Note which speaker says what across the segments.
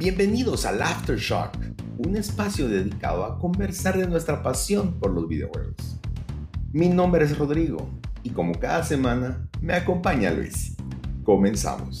Speaker 1: Bienvenidos al Aftershock, un espacio dedicado a conversar de nuestra pasión por los videojuegos. Mi nombre es Rodrigo y como cada semana me acompaña Luis. Comenzamos.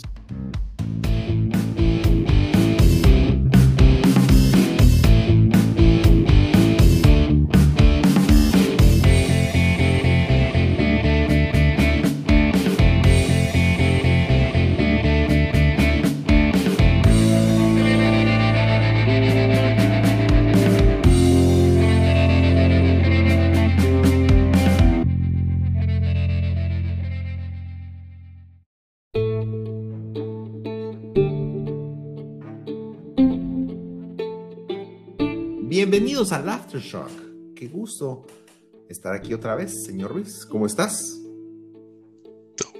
Speaker 1: Bienvenidos al Aftershock. Qué gusto estar aquí otra vez, señor Ruiz. ¿Cómo estás?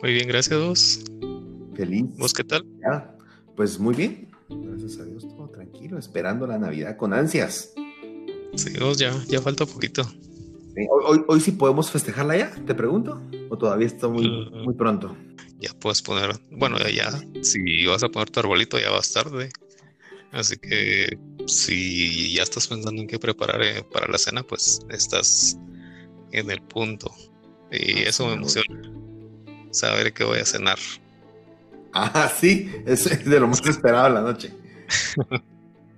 Speaker 2: Muy bien, gracias a vos.
Speaker 1: Feliz.
Speaker 2: ¿Vos qué tal?
Speaker 1: pues muy bien. Gracias a Dios, todo tranquilo, esperando la Navidad con ansias.
Speaker 2: Sí, vos ya, ya falta poquito.
Speaker 1: hoy, sí podemos festejarla ya, te pregunto. ¿O todavía está muy, muy pronto?
Speaker 2: Ya puedes poner, bueno, ya, si vas a poner tu arbolito ya vas tarde. Así que si ya estás pensando en qué preparar eh, para la cena, pues estás en el punto. Y ah, eso me emociona. Saber qué voy a cenar.
Speaker 1: Ah, sí, es de lo más esperado la noche.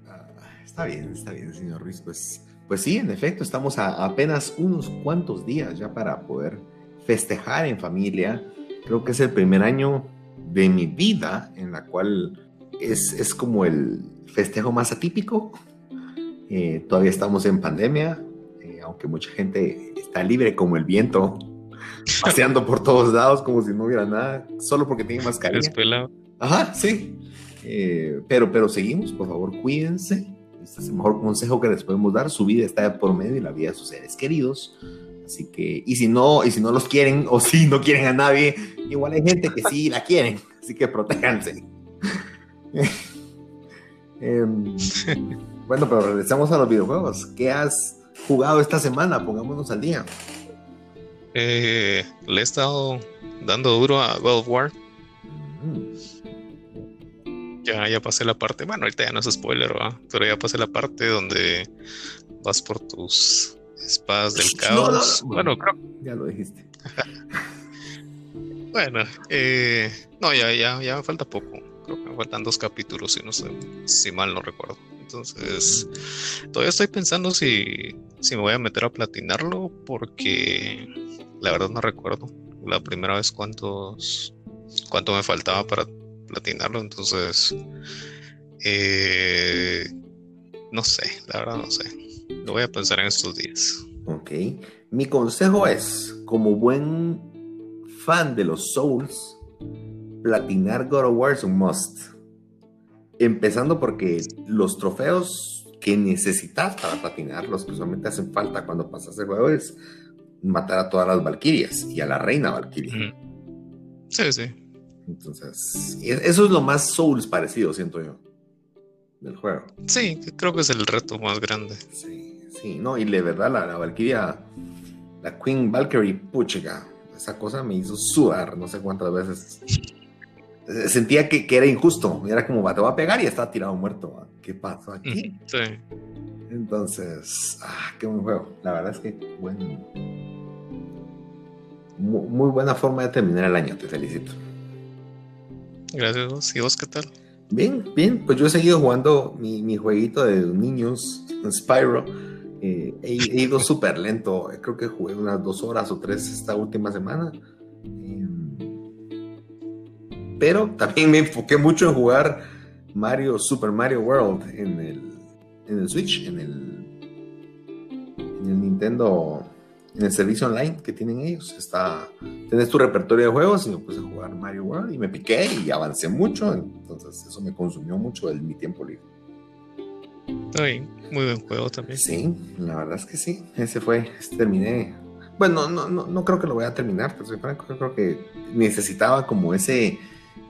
Speaker 1: Ah, está bien, está bien, señor Ruiz. Pues, pues sí, en efecto, estamos a apenas unos cuantos días ya para poder festejar en familia. Creo que es el primer año de mi vida en la cual es, es como el, festejo más atípico. Eh, todavía estamos en pandemia, eh, aunque mucha gente está libre como el viento, paseando por todos lados como si no hubiera nada, solo porque tiene mascarilla. Ajá, sí. Eh, pero, pero seguimos, por favor, cuídense. Este es el mejor consejo que les podemos dar. Su vida está por medio y la vida de sus seres queridos. Así que, y si no, y si no los quieren o si no quieren a nadie, igual hay gente que sí la quieren. Así que protéjanse. Em, bueno, pero regresamos a los videojuegos. ¿Qué has jugado esta semana? Pongámonos al día.
Speaker 2: Eh, le he estado dando duro a God of War. Mm. Ya, ya pasé la parte, bueno, ahorita ya no es spoiler, pero ya pasé la parte donde vas por tus espadas del caos. bueno, creo.
Speaker 1: Ya lo dijiste.
Speaker 2: bueno, eh, no, ya, ya, ya me falta poco creo que me faltan dos capítulos, si, no sé, si mal no recuerdo. Entonces, todavía estoy pensando si, si me voy a meter a platinarlo, porque la verdad no recuerdo la primera vez cuántos cuánto me faltaba para platinarlo. Entonces, eh, no sé, la verdad no sé. Lo voy a pensar en estos días.
Speaker 1: Ok. Mi consejo es, como buen fan de los Souls, platinar God of War es un must. Empezando porque los trofeos que necesitas para platinar, los que solamente hacen falta cuando pasas el juego, es matar a todas las Valkyrias y a la reina Valkyria.
Speaker 2: Sí, sí.
Speaker 1: Entonces, eso es lo más Souls parecido, siento yo, del juego.
Speaker 2: Sí, creo que es el reto más grande.
Speaker 1: Sí, sí, no, y de verdad la, la Valkyria, la Queen Valkyrie, puchiga, esa cosa me hizo sudar no sé cuántas veces sentía que, era injusto. Era como, te va a pegar y está tirado muerto. ¿Qué pasó aquí?
Speaker 2: Sí.
Speaker 1: Entonces, ah, qué buen juego. La verdad es que buen, muy, buena forma de terminar el año. Te felicito.
Speaker 2: Gracias. ¿Y vos qué tal?
Speaker 1: Bien, bien. Pues yo he seguido jugando mi, jueguito de niños, Spyro. Eh, he, ido súper lento. Creo que jugué unas dos horas o tres esta última semana pero también me enfoqué mucho en jugar Mario, Super Mario World en el, en el Switch, en el, en el Nintendo, en el servicio online que tienen ellos. Está, tienes tu repertorio de juegos y me puse a jugar Mario World y me piqué y avancé mucho, entonces eso me consumió mucho de mi tiempo libre.
Speaker 2: muy buen juego también.
Speaker 1: Sí, la verdad es que sí. Ese fue, terminé. Bueno, no, no, no creo que lo voy a terminar, pero soy franco, creo que necesitaba como ese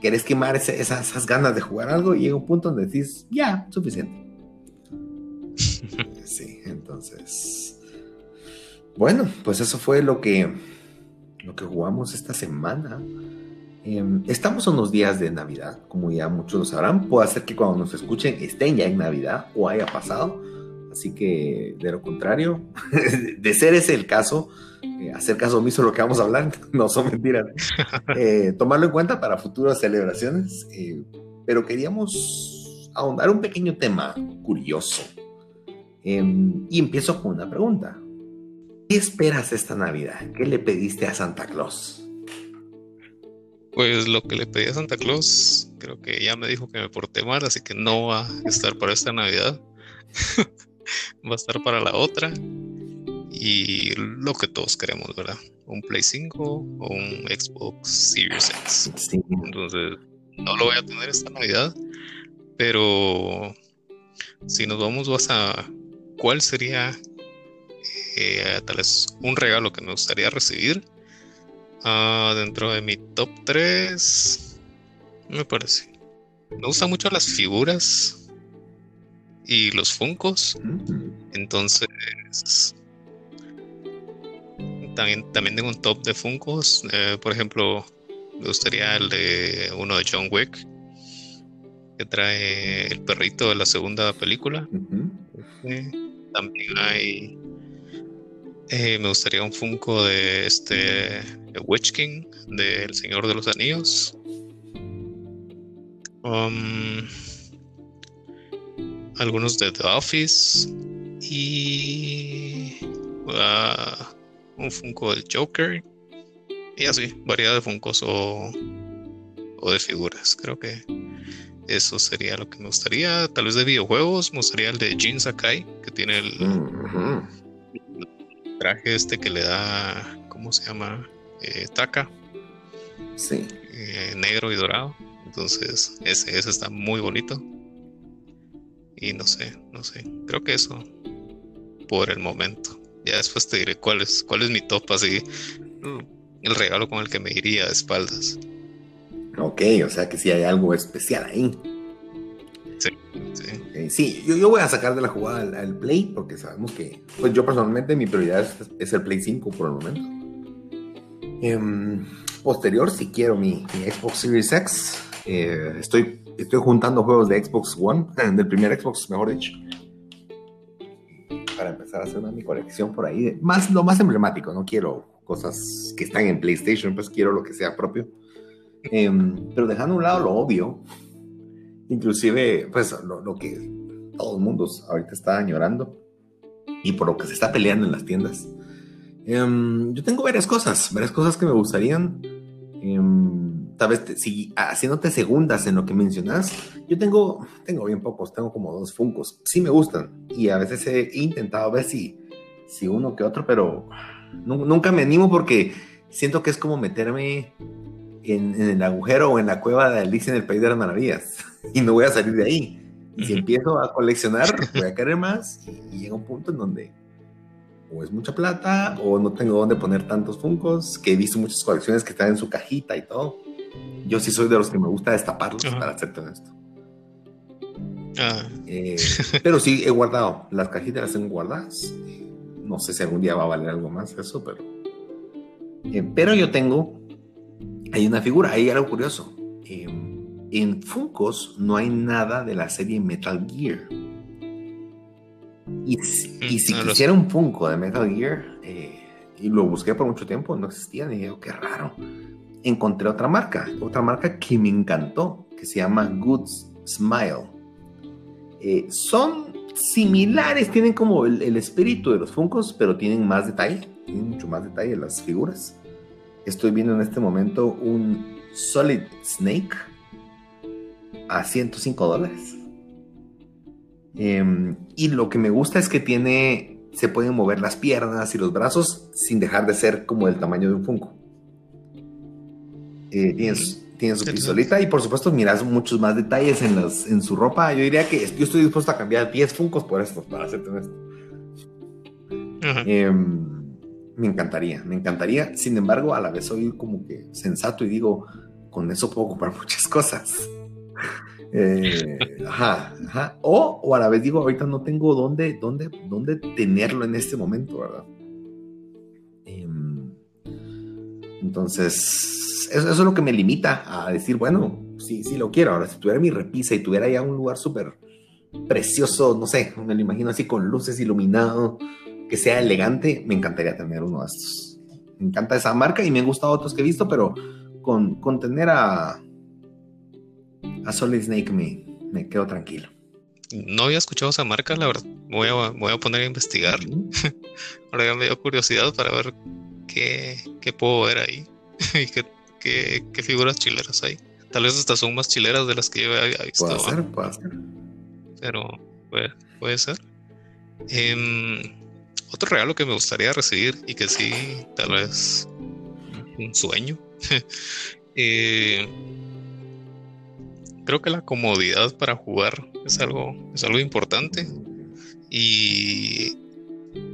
Speaker 1: querés quemar esas, ganas de jugar algo y llega un punto donde decís, ya, suficiente. sí, entonces. Bueno, pues eso fue lo que, lo que jugamos esta semana. Em, estamos en unos días de Navidad, como ya muchos lo sabrán. Puede ser que cuando nos escuchen estén ya en Navidad o haya pasado. Así que, de lo contrario, de ser ese el caso, eh, hacer caso omiso a lo que vamos a hablar, no son mentiras. Eh, tomarlo en cuenta para futuras celebraciones. Eh, pero queríamos ahondar un pequeño tema curioso. Em, y empiezo con una pregunta. ¿Qué esperas esta Navidad? ¿Qué le pediste a Santa Claus?
Speaker 2: Pues lo que le pedí a Santa Claus, creo que ya me dijo que me porté mal, así que no va a estar para esta Navidad. va a estar para la otra. Y lo que todos queremos, ¿verdad? Un Play 5 o un Xbox Series X. Entonces, no lo voy a tener esta Navidad. Pero si nos vamos a cuál sería eh, tal vez un regalo que me gustaría recibir Ah, dentro de mi top 3, me parece. Me gustan mucho las figuras y los funcos. Mm. Entonces, también, también tengo un top de funcos. Eh, por ejemplo, me gustaría el de uno de John Wick, que trae el perrito de la segunda película. Eh, también hay eh, me gustaría un Funko de este Witch King, del Señor de los Anillos. Um, algunos de The Office. Y uh, un Funko del Joker. Y así, variedad de Funkos o, o de figuras. Creo que eso sería lo que me gustaría. Tal vez de videojuegos, me gustaría el de Jin Sakai, que tiene el, traje este que le da, ¿cómo se llama? Eh, Taka.
Speaker 1: Sí.
Speaker 2: Eh, negro y dorado. Entonces, ese, ese está muy bonito. Y no sé, no sé. Creo que eso por el momento. Ya después te diré cuál es, cuál es mi top así. El regalo con el que me iría de espaldas.
Speaker 1: Ok, o sea que si hay algo especial ahí.
Speaker 2: Sí,
Speaker 1: sí. yo, yo, voy a sacar de la jugada al, Play porque sabemos que, pues yo personalmente mi prioridad es, el Play 5 por el momento. Em, posterior, si quiero mi, Xbox Series X, eh, estoy, estoy juntando juegos de Xbox One, del primer Xbox, mejor dicho, empezar a hacer una mi colección por ahí. Más, lo más emblemático, no quiero cosas que están en PlayStation, pues quiero lo que sea propio. Em, pero dejando a un lado lo obvio, Inclusive, pues lo, que todo el mundo ahorita está añorando y por lo que se está peleando en las tiendas. Em, yo tengo varias cosas, varias cosas que me gustarían. Em, tal vez si haciéndote segundas en lo que mencionas, yo tengo, tengo bien pocos, tengo como dos Funcos. Sí me gustan y a veces he intentado ver si, si uno que otro, pero nunca me animo porque siento que es como meterme en, en, el agujero o en la cueva de Alicia en el País de las Maravillas y no voy a salir de ahí. Y si empiezo a coleccionar, voy a querer más y, llega un punto en donde o es mucha plata o no tengo dónde poner tantos funcos, que he visto muchas colecciones que están en su cajita y todo. Yo sí soy de los que me gusta destaparlos para hacerte esto. Ah. Eh, pero sí he guardado, las cajitas las tengo guardadas. No sé si algún día va a valer algo más eso, pero... Eh, pero yo tengo, hay una figura, hay algo curioso. Eh, en Funkos no hay nada de la serie Metal Gear. Y si, mm, quisiera un Funko de Metal Gear, eh, y lo busqué por mucho tiempo, no existía, y dije, oh, qué raro. Encontré otra marca, otra marca que me encantó, que se llama Good Smile. Eh, son similares, tienen como el, el, espíritu de los Funkos, pero tienen más detalle, tienen mucho más detalle las figuras. Estoy viendo en este momento un Solid Snake a 105 dólares. Em, y lo que me gusta es que tiene, se pueden mover las piernas y los brazos sin dejar de ser como del tamaño de un Funko. Eh, tiene, su pistolita y por supuesto miras muchos más detalles en, los, en su ropa. Yo diría que yo estoy dispuesto a cambiar 10 Funkos por esto, para hacerte esto. Em, me encantaría, me encantaría. Sin embargo, a la vez soy como que sensato y digo, con eso puedo comprar muchas cosas. Eh, ajá, ajá. O, o, a la vez digo, ahorita no tengo dónde, dónde, dónde tenerlo en este momento, ¿verdad? Entonces, eso, es lo que me limita a decir, bueno, sí, sí lo quiero. Ahora, si tuviera mi repisa y tuviera ya un lugar súper precioso, no sé, me lo imagino así con luces iluminado, que sea elegante, me encantaría tener uno de estos. Me encanta esa marca y me han gustado otros que he visto, pero con, con tener a, a Solid Snake me, me quedo tranquilo.
Speaker 2: No había escuchado esa marca, la verdad. Voy a, voy a poner a investigar. Ahora ya me dio curiosidad para ver qué, qué puedo ver ahí y qué, qué, qué, figuras chileras hay. Tal vez estas son más chileras de las que yo había visto.
Speaker 1: Puede ser, puede ser.
Speaker 2: Pero puede, puede ser. Eh, otro regalo que me gustaría recibir y que sí, tal vez un sueño. eh, creo que la comodidad para jugar es algo, es algo importante. Y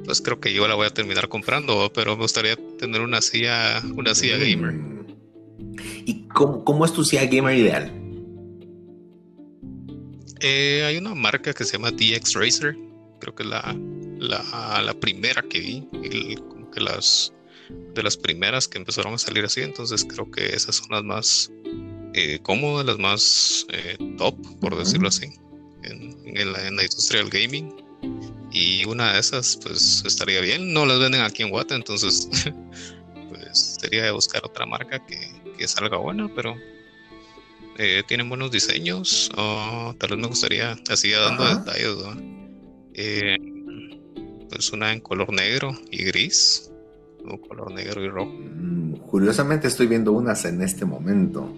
Speaker 2: pues creo que yo la voy a terminar comprando, pero me gustaría tener una silla, una silla mm. gamer.
Speaker 1: ¿Y cómo, cómo es tu silla gamer ideal?
Speaker 2: Eh, hay una marca que se llama DX Racer, creo que es la, la, la primera que vi, como que las de las primeras que empezaron a salir así, entonces creo que esas son las más eh, cómodas, las más eh, top, por decirlo así, en, en, la, en, la, industria del gaming. Y una de esas, pues estaría bien. No las venden aquí en Wata, entonces, pues sería de buscar otra marca que, que salga buena, pero eh, tienen buenos diseños. O tal vez me gustaría, así dando detalles, eh, pues una en color negro y gris, o color negro y rojo.
Speaker 1: Mm, curiosamente estoy viendo unas en este momento.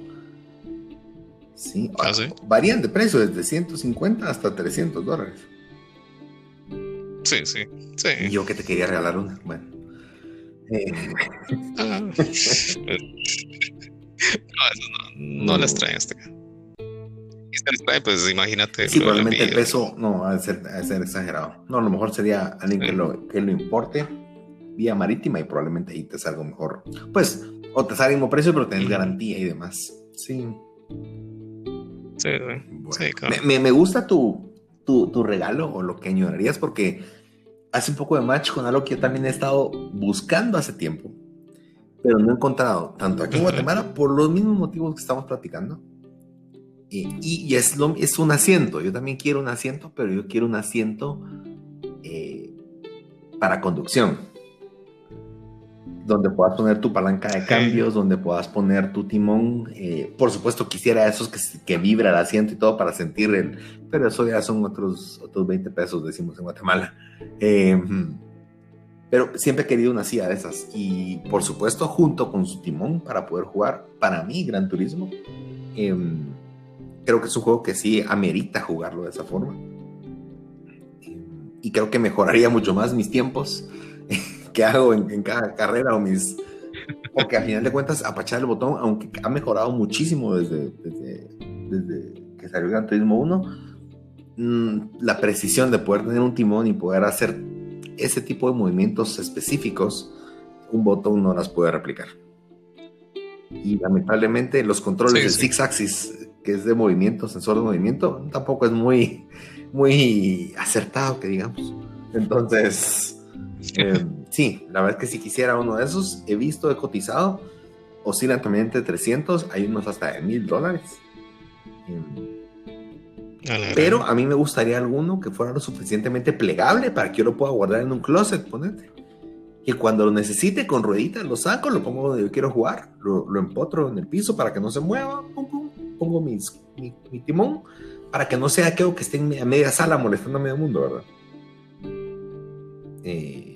Speaker 1: Sí,
Speaker 2: ¿Ah, sí?
Speaker 1: varían de precio desde 150 hasta 300 dólares.
Speaker 2: Sí, sí, sí.
Speaker 1: Y yo que te quería regalar una. Bueno. Eh.
Speaker 2: Ah, no, eso no, no les traen este Y se les trae, pues imagínate.
Speaker 1: Sí, probablemente el peso no va a ser, exagerado. No, a lo mejor sería alguien sí. que, lo, que lo importe vía marítima y probablemente ahí te salga mejor. Pues, o te salga el mismo precio, pero tenés garantía y demás. Sí.
Speaker 2: Sí,
Speaker 1: Bueno,
Speaker 2: sí, claro.
Speaker 1: me, me, gusta tu, tu, tu, regalo o lo que añorarías porque hace un poco de match con algo que yo también he estado buscando hace tiempo, pero no he encontrado, tanto aquí en Guatemala, por los mismos motivos que estamos platicando. Y, y, y es, lo, es, un asiento. Yo también quiero un asiento, pero yo quiero un asiento eh, para conducción donde puedas poner tu palanca de cambios, donde puedas poner tu timón. Eh, por supuesto, quisiera esos que, que, vibra el asiento y todo para sentir el. Pero eso ya son otros, otros 20 pesos, decimos en Guatemala. Eh, pero siempre he querido una silla de esas. Y por supuesto, junto con su timón para poder jugar. Para mí, Gran Turismo. Eh, creo que es un juego que sí amerita jugarlo de esa forma. Y creo que mejoraría mucho más mis tiempos que hago en, en, cada carrera o mis... Porque al final de cuentas, apachar el botón, aunque ha mejorado muchísimo desde, desde, desde que salió Gran Turismo 1, mmm, la precisión de poder tener un timón y poder hacer ese tipo de movimientos específicos, un botón no las puede replicar. Y lamentablemente los controles sí, de sí. Six Axis, que es de movimiento, sensor de movimiento, tampoco es muy, muy acertado, que digamos. Entonces, eh, sí, la verdad es que si quisiera uno de esos, he visto, he cotizado, oscilan también entre 300, hay unos hasta de mil dólares. Pero a mí me gustaría alguno que fuera lo suficientemente plegable para que yo lo pueda guardar en un closet, ponete. Que cuando lo necesite con rueditas lo saco, lo pongo donde yo quiero jugar, lo, lo empotro en el piso para que no se mueva, pum, pum, pongo mis, mi, mi, timón para que no sea aquello que esté en, a media sala molestando a medio mundo, ¿verdad? Eh,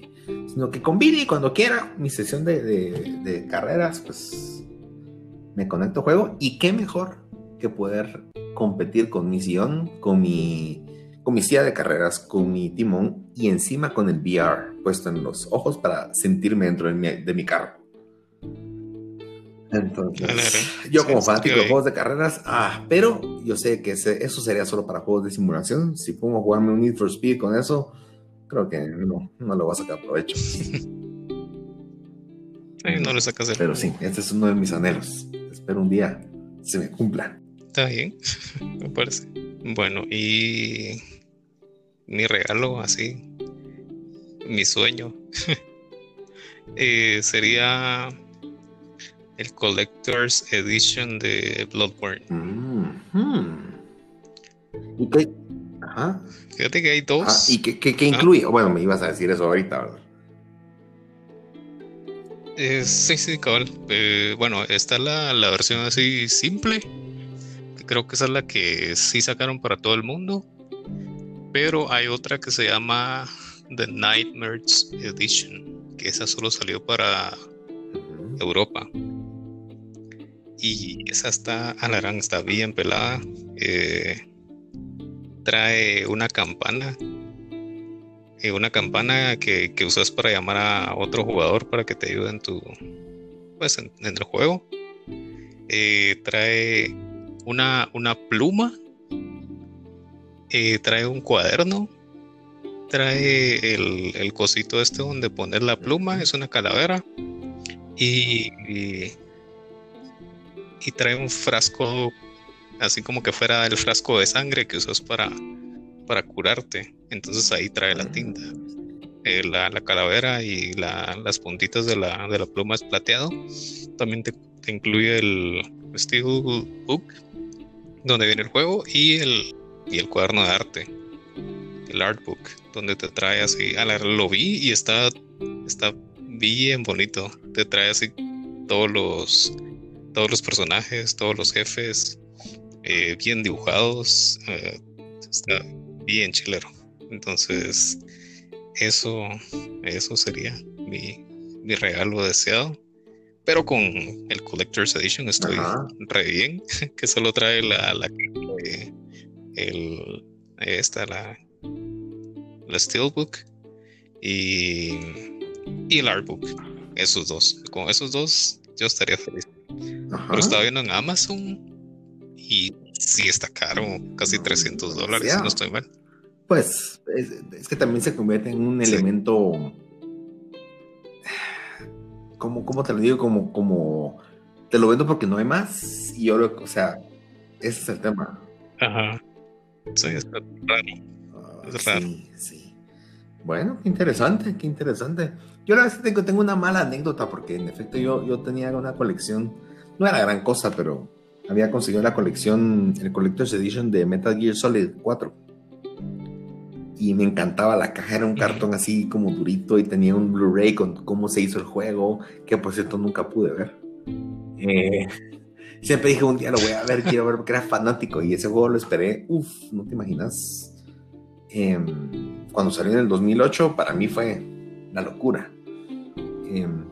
Speaker 1: sino que combine y cuando quiera mi sesión de, de, de, carreras, pues me conecto juego y qué mejor que poder competir con mi sillón, con mi, con mi silla de carreras, con mi timón y encima con el VR puesto en los ojos para sentirme dentro de mi, de mi carro. Entonces, yo como fanático de juegos de carreras, ah, pero yo sé que ese, eso sería solo para juegos de simulación. Si pongo a jugarme un Need for Speed con eso, creo que no, no lo voy a sacar provecho.
Speaker 2: Sí, no le sacas el
Speaker 1: Pero sí, este es uno de mis anhelos. Espero un día se me cumpla.
Speaker 2: Está bien, me parece. Bueno, y mi regalo así, mi sueño, eh, sería el Collector's Edition de Bloodborne.
Speaker 1: Mm, ¿Y qué?
Speaker 2: Fíjate que hay dos. Ah,
Speaker 1: ¿Y qué, qué, incluye? Bueno, me ibas a decir eso ahorita, ¿verdad?
Speaker 2: Eh, sí, sí, cabal. Eh, bueno, está la, la versión así simple. Que creo que esa es la que sí sacaron para todo el mundo. Pero hay otra que se llama The Nightmares Edition. Que esa solo salió para Europa. Y esa está, alarán, está bien pelada. Eh, trae una campana. Eh, una campana que, usas para llamar a otro jugador para que te ayude en tu. Pues en, el juego. Eh, trae una, una pluma. trae un cuaderno. Trae el, el, cosito este donde poner la pluma. Es una calavera. y y trae un frasco, así como que fuera el frasco de sangre que usas para, para curarte. Entonces ahí trae la tinta. Eh, la, calavera y las puntitas de la, de la pluma es plateado. También te, incluye el Steel Book, donde viene el juego, y el, y el cuaderno de arte, el artbook, donde te trae así. A la, lo vi y está, está bien bonito. Te trae así todos los todos los personajes, todos los jefes, eh, bien dibujados, eh, está bien chilero. Entonces, eso, eso sería mi, regalo deseado. Pero con el Collector's Edition estoy re bien, que solo trae la, la el, esta, la, la Steelbook y, y el Artbook. Esos dos. Con esos dos yo estaría feliz. Pero estaba viendo en Amazon y sí está caro, casi 300 dólares, no estoy mal.
Speaker 1: Pues es, que también se convierte en un elemento, como, ¿cómo te lo digo? Como, como, te lo vendo porque no hay más y yo, lo, o sea, ese es el tema.
Speaker 2: Ajá. Sí, es raro.
Speaker 1: Es raro. Sí, sí. Bueno, qué interesante, qué interesante. Yo la verdad tengo, tengo una mala anécdota porque en efecto yo, yo tenía una colección no era gran cosa, pero había conseguido la colección, el Collector's Edition de Metal Gear Solid 4. Y me encantaba la caja, era un cartón así como durito y tenía un Blu-ray con cómo se hizo el juego, que por cierto nunca pude ver. Eh, siempre dije un día lo voy a ver, quiero ver porque era fanático y ese juego lo esperé, uff, no te imaginas. Em, cuando salió en el 2008, para mí fue la locura. Em,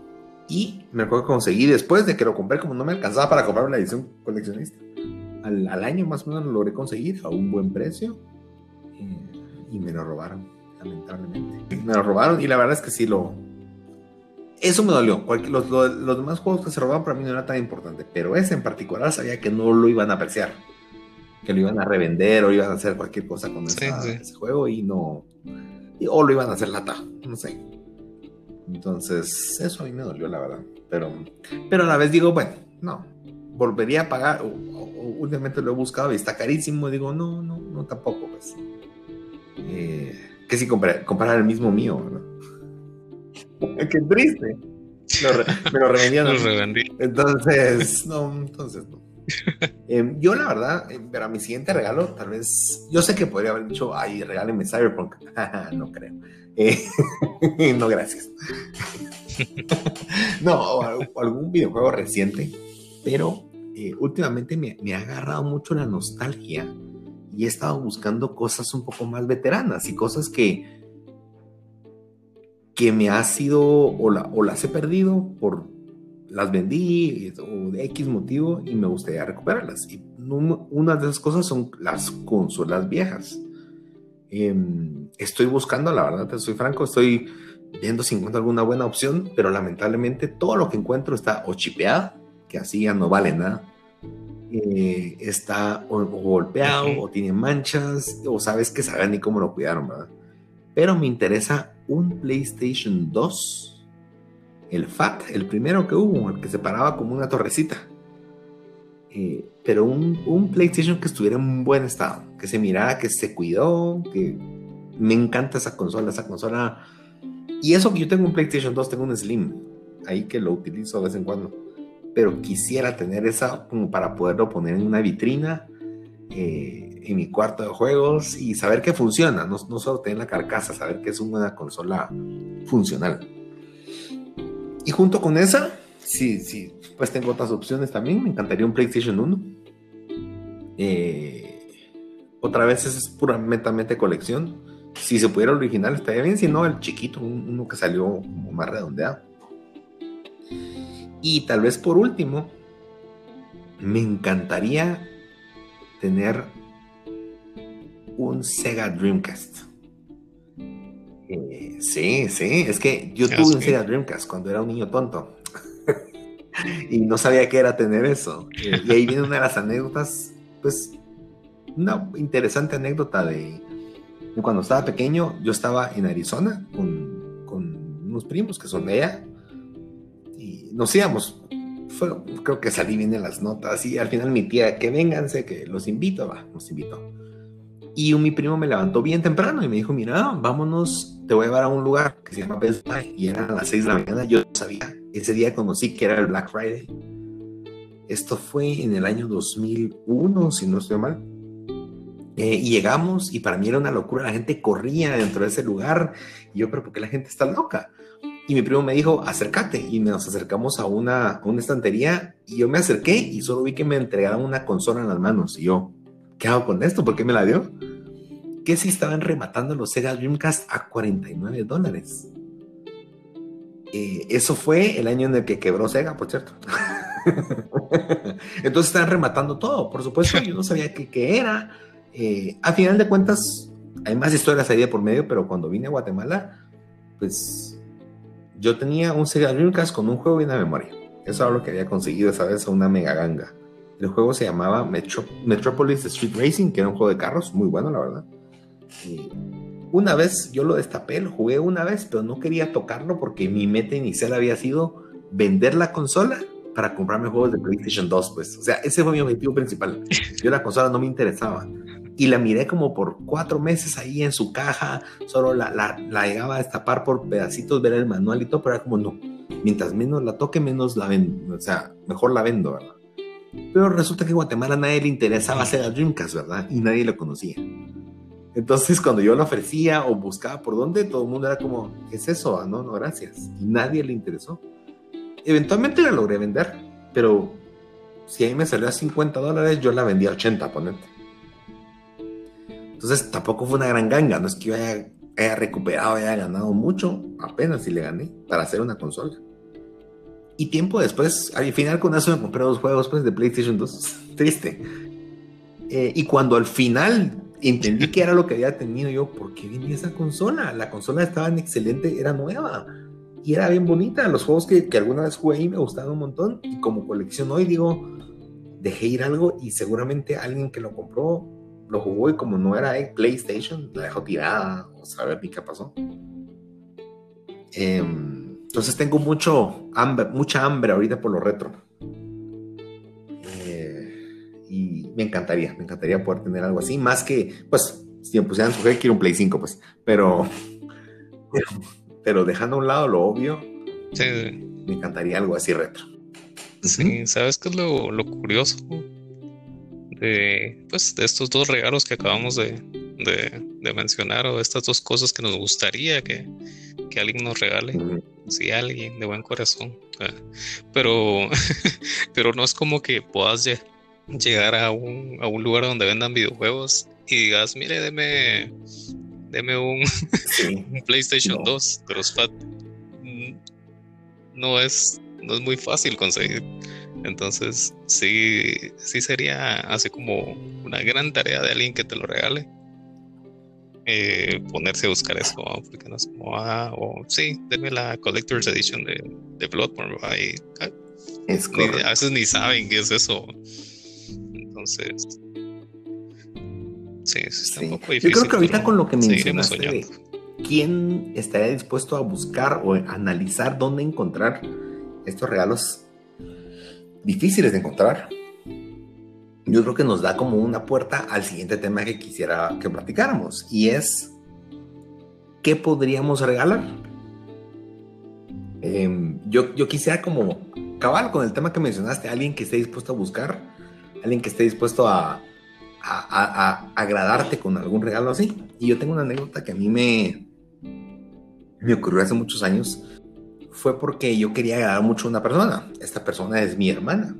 Speaker 1: y me acuerdo que conseguí después de que lo compré, como no me alcanzaba para comprar la edición coleccionista. Al, año más o menos lo logré conseguir a un buen precio. Eh, y me lo robaron, lamentablemente. Me lo robaron y la verdad es que sí lo... Eso me dolió. los, los, demás juegos que se robaban para mí no era tan importante, pero ese en particular sabía que no lo iban a apreciar. Que lo iban a revender o iban a hacer cualquier cosa con ese juego y no... o lo iban a hacer lata, no sé. Entonces, eso a mí me dolió, la verdad. Pero, pero a la vez digo, bueno, no, volvería a pagar. O, últimamente lo he buscado y está carísimo. digo, no, no, no, tampoco, pues. Eh, que si comprar, comprar el mismo mío, ¿no? Qué triste. me lo revendieron. entonces, no, entonces no. Em, yo, la verdad, eh, para mi siguiente regalo, tal vez. Yo sé que podría haber dicho, ay, regálenme Cyberpunk. no creo. Eh, no, gracias. no, algún videojuego reciente, pero eh, últimamente me, ha agarrado mucho la nostalgia y he estado buscando cosas un poco más veteranas y cosas que, que me ha sido o, o las he perdido por las vendí o de X motivo y me gustaría recuperarlas. Y una de esas cosas son las consolas viejas. Em, estoy buscando, la verdad, te soy franco, estoy viendo si encuentro alguna buena opción, pero lamentablemente todo lo que encuentro está o chipeado, que así ya no vale nada, eh, está o, golpeado, o tiene manchas, o sabes que saben ni cómo lo cuidaron, ¿verdad? Pero me interesa un PlayStation 2, el FAT, el primero que hubo, el que se paraba como una torrecita. Eh, pero un, un, PlayStation que estuviera en buen estado, que se mirara, que se cuidó, que me encanta esa consola, esa consola. Y eso que yo tengo un PlayStation 2, tengo un Slim, ahí que lo utilizo de vez en cuando. pero quisiera tener esa como para poderlo poner en una vitrina eh, en mi cuarto de juegos y saber que funciona, no, no solo tener la carcasa, saber que es una consola funcional. Y junto con esa, sí, sí, pues tengo otras opciones también. Me encantaría un PlayStation 1. Eh, otra vez es puramente colección. Si se pudiera original estaría bien, si no, el chiquito, uno que salió más redondeado. Y tal vez por último, me encantaría tener un Sega Dreamcast. Eh, sí, sí, es que yo tuve un Sega Dreamcast cuando era un niño tonto. y no sabía qué era tener eso. Y ahí viene una de las anécdotas, pues, una interesante anécdota de, cuando estaba pequeño, yo estaba en Arizona con, con unos primos que son de allá y nos íbamos. creo que salí bien en las notas y al final mi tía, que vénganse, que los invito, va, nos invitó. Y mi primo me levantó bien temprano y me dijo, mira, vámonos, te voy a llevar a un lugar que se llama Best Buy. Y eran las 6 de la mañana, yo sabía, ese día conocí que era el Black Friday. Esto fue en el año 2001, si no estoy mal. Eh, y llegamos y para mí era una locura, la gente corría dentro de ese lugar. Y yo, pero ¿por qué la gente está loca? Y mi primo me dijo, acércate. Y nos acercamos a una, una estantería y yo me acerqué y solo vi que me entregaban una consola en las manos. Y yo, ¿qué hago con esto? ¿Por qué me la dio? Que si estaban rematando los Sega Dreamcast a 49 dólares. Eh, eso fue el año en el que quebró Sega, por cierto. Entonces estaban rematando todo. Por supuesto, yo no sabía qué, era. Eh, a final de cuentas, hay más historias ahí de por medio, pero cuando vine a Guatemala, pues yo tenía un Sega Dreamcast con un juego y una memoria. Eso era lo que había conseguido esa vez a una mega ganga. El juego se llamaba Metropolis Street Racing, que era un juego de carros, muy bueno, la verdad. Y una vez yo lo destapé, lo jugué una vez, pero no quería tocarlo porque mi meta inicial había sido vender la consola para comprarme juegos de PlayStation 2, pues. O sea, ese fue mi objetivo principal. Yo la consola no me interesaba y la miré como por cuatro meses ahí en su caja, solo la, la, la, llegaba a destapar por pedacitos, ver el manual y todo, pero era como no, mientras menos la toque, menos la vendo, o sea, mejor la vendo, ¿verdad? Pero resulta que Guatemala a nadie le interesaba hacer a Dreamcast, ¿verdad? Y nadie lo conocía. Entonces, cuando yo lo ofrecía o buscaba por dónde, todo el mundo era como, ¿qué es eso? Ah, no, no, gracias. Y nadie le interesó. Eventualmente la logré vender, pero si a mí me salió a 50 dólares, yo la vendía a 80, ponente. Entonces tampoco fue una gran ganga, no es que yo haya, recuperado, haya ganado mucho, apenas si le gané para hacer una consola. Y tiempo después, al final con eso me compré dos juegos pues, de PlayStation 2. Triste. Eh, y cuando al final entendí que era lo que había tenido yo, ¿por qué vendí esa consola? La consola estaba en excelente, era nueva y era bien bonita. Los juegos que, que alguna vez jugué ahí me gustaron un montón. Y como colección hoy digo, dejé ir algo y seguramente alguien que lo compró lo jugó y como no era PlayStation, la dejó tirada, o saber ni qué pasó. Em, entonces tengo mucho hambre, mucha hambre ahorita por lo retro. Eh, y me encantaría, me encantaría poder tener algo así, más que, pues, si me pusieran su quiero un Play 5, pues, pero, pero, dejando a un lado lo obvio, me encantaría algo así retro.
Speaker 2: Sí, ¿sabes qué es lo, lo curioso? De, pues, de estos dos regalos que acabamos de, mencionar o de estas dos cosas que nos gustaría que, alguien nos regale. Sí, alguien de buen corazón. Pero, pero no es como que puedas llegar a un, lugar donde vendan videojuegos y digas, mire, deme, deme un, PlayStation 2 pero es No es, no es muy fácil conseguir. Entonces, sí, sí sería así como una gran tarea de alguien que te lo regale. Eh, ponerse a buscar eso, porque no es como, ah, o sí, denme la Collector's Edition de, de Bloodborne, ah, a veces ni saben qué es eso. Entonces, sí, está un poco difícil.
Speaker 1: Yo creo que ahorita con lo que mencionaste, ¿quién estaría dispuesto a buscar o analizar dónde encontrar estos regalos difíciles de encontrar. Yo creo que nos da como una puerta al siguiente tema que quisiera que platicáramos y es ¿qué podríamos regalar? Em, yo, yo quisiera como cabal, con el tema que mencionaste, alguien que esté dispuesto a buscar, alguien que esté dispuesto a, a, agradarte con algún regalo así. Y yo tengo una anécdota que a mí me, me ocurrió hace muchos años. Fue porque yo quería agradar mucho a una persona. Esta persona es mi hermana.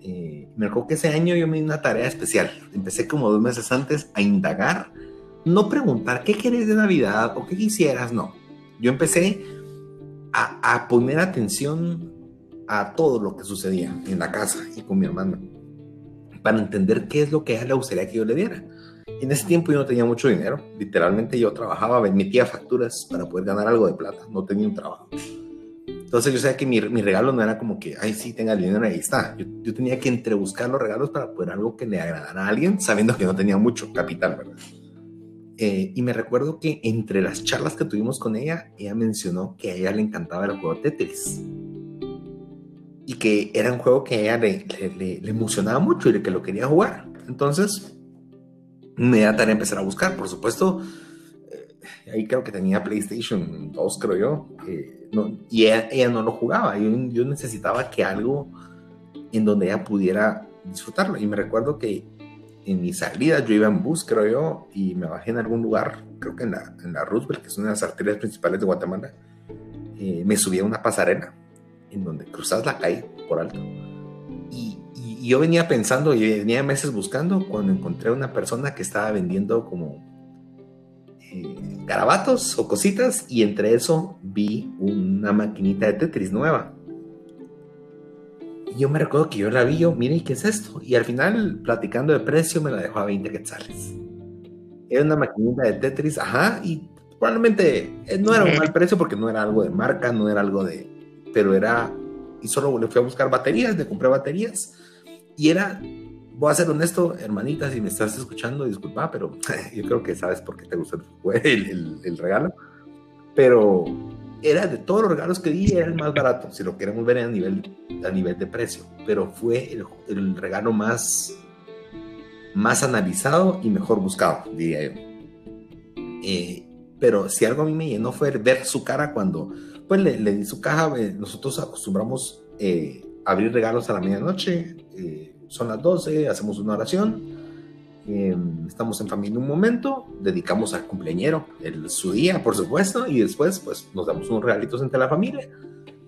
Speaker 1: Eh, me acuerdo que ese año yo me di una tarea especial. Empecé como dos meses antes a indagar, no preguntar qué querés de Navidad o qué quisieras, no. Yo empecé a, a poner atención a todo lo que sucedía en la casa y con mi hermana para entender qué es lo que a ella le gustaría que yo le diera. En ese tiempo yo no tenía mucho dinero, literalmente yo trabajaba, emitía facturas para poder ganar algo de plata, no tenía un trabajo. Entonces yo sabía que mi, mi regalo no era como que, ay, sí, tenga el dinero, ahí está. Yo, yo, tenía que entrebuscar los regalos para poder algo que le agradara a alguien, sabiendo que no tenía mucho capital, ¿verdad? Eh, y me recuerdo que entre las charlas que tuvimos con ella, ella mencionó que a ella le encantaba el juego Tetris y que era un juego que a ella le, le, emocionaba mucho y que lo quería jugar. Entonces, me da tarea empezar a buscar, por supuesto. Eh, ahí creo que tenía PlayStation 2, creo yo. No, y ella, no lo jugaba. Yo, yo, necesitaba que algo en donde ella pudiera disfrutarlo. Y me recuerdo que en mi salida yo iba en bus, creo yo, y me bajé en algún lugar, creo que en la, en la Roosevelt, que es una de las arterias principales de Guatemala. Eh, me subí a una pasarela en donde cruzas la calle por alto. Y, yo venía pensando y venía meses buscando cuando encontré una persona que estaba vendiendo como eh, garabatos o cositas y entre eso vi una maquinita de Tetris nueva. Y yo me recuerdo que yo la vi, yo, mire, ¿qué es esto? Y al final, platicando de precio, me la dejó a 20 quetzales. Era una maquinita de Tetris, ajá, y probablemente eh, no era un mal precio porque no era algo de marca, no era algo de, pero era, y solo le fui a buscar baterías, le compré baterías, y era, voy a ser honesto, hermanita, si me estás escuchando, disculpa, pero yo creo que sabes por qué te gustó el, el, regalo, pero era de todos los regalos que di, era el más barato, si lo queremos ver a nivel, a nivel de precio, pero fue el, el regalo más, más analizado y mejor buscado, diría yo. Eh, pero si algo a mí me llenó fue ver su cara cuando pues le, di su caja. Eh, nosotros acostumbramos eh, abrir regalos a la medianoche. Eh, son las 12, hacemos una oración. Em, estamos en familia un momento, dedicamos al cumpleañero el, su día, por supuesto, y después pues nos damos unos regalitos entre la familia.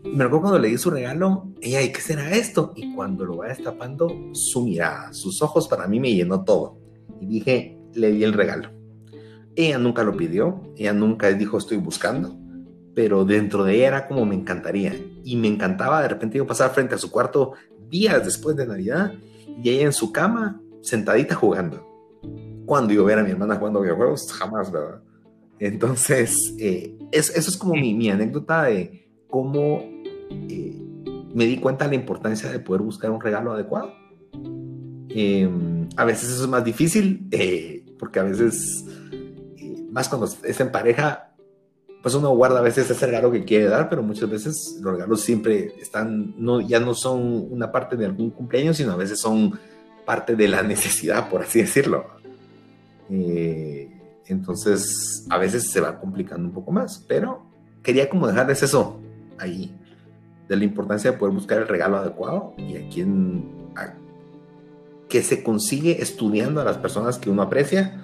Speaker 1: Y me acuerdo cuando le di su regalo, ella, ¿y qué será esto? Y cuando lo va destapando, su mirada, sus ojos para mí me llenó todo. Y dije, le di el regalo. Ella nunca lo pidió, ella nunca dijo estoy buscando pero dentro de ella era como me encantaría. Y me encantaba de repente yo pasar frente a su cuarto días después de Navidad y ella en su cama, sentadita jugando. Cuando yo ver a mi hermana jugando videojuegos, jamás, ¿verdad? Entonces, eh, eso es como mi, mi, anécdota de cómo eh, me di cuenta de la importancia de poder buscar un regalo adecuado. Em, a veces eso es más difícil, eh, porque a veces, más cuando es en pareja, pues uno guarda a veces ese regalo que quiere dar, pero muchas veces los regalos siempre están, no, ya no son una parte de algún cumpleaños, sino a veces son parte de la necesidad, por así decirlo. Eh, entonces, a veces se va complicando un poco más, pero quería como dejarles eso ahí, de la importancia de poder buscar el regalo adecuado y a quien que se consigue estudiando a las personas que uno aprecia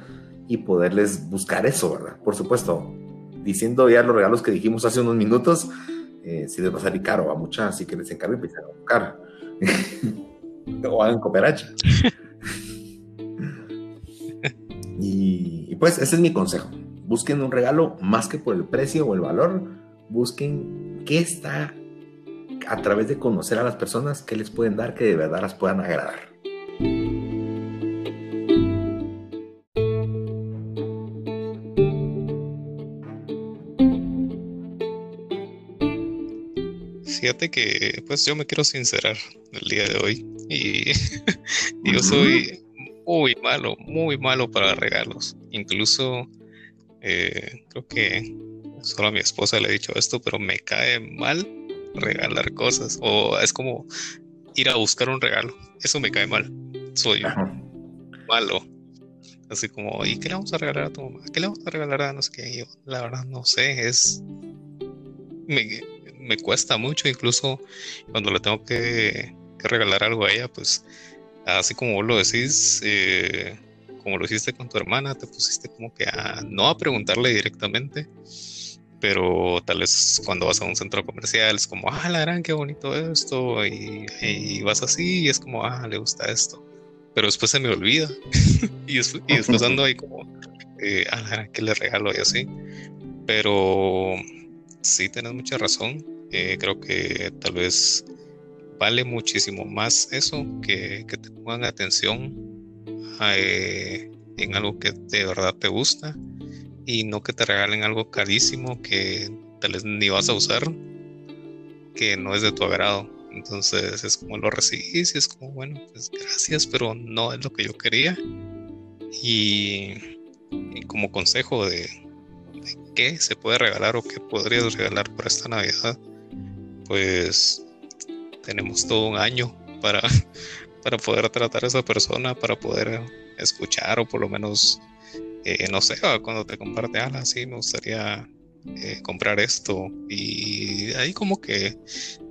Speaker 1: y poderles buscar eso, ¿verdad? Por supuesto, diciendo ya los regalos que dijimos hace unos minutos, eh, si les va a salir caro a muchas, así que les encargo empiezan a buscar. o hagan cooperacha. y, y pues ese es mi consejo. Busquen un regalo más que por el precio o el valor. Busquen qué está a través de conocer a las personas, qué les pueden dar que de verdad las puedan agradar.
Speaker 2: Fíjate que pues yo me quiero sincerar el día de hoy y, yo soy muy malo, muy malo para regalos. Incluso eh, creo que solo a mi esposa le he dicho esto, pero me cae mal regalar cosas o es como ir a buscar un regalo. Eso me cae mal. Soy malo. Así como, ¿y qué le vamos a regalar a tu mamá? ¿Qué le vamos a regalar a no sé qué? Yo, la verdad, no sé. Es. Me, me cuesta mucho, incluso cuando le tengo que, regalar algo a ella, pues así como vos lo decís, eh, como lo hiciste con tu hermana, te pusiste como que no a preguntarle directamente, pero tal vez cuando vas a un centro comercial es como, ah, la gran, qué bonito esto, y, vas así y es como, ah, le gusta esto, pero después se me olvida y, después, ando ahí como, eh, ah, la gran, ¿qué le regalo y así? Pero sí, tienes mucha razón, eh, creo que tal vez vale muchísimo más eso que, te pongan atención eh, en algo que de verdad te gusta y no que te regalen algo carísimo que tal vez ni vas a usar, que no es de tu agrado. Entonces es como lo recibís y es como, bueno, pues gracias, pero no es lo que yo quería. Y, como consejo de, qué se puede regalar o qué podrías regalar para esta Navidad, pues tenemos todo un año para, para poder tratar a esa persona, para poder escuchar o por lo menos eh, no sé, cuando te comparte, ah, sí, me gustaría eh, comprar esto y ahí como que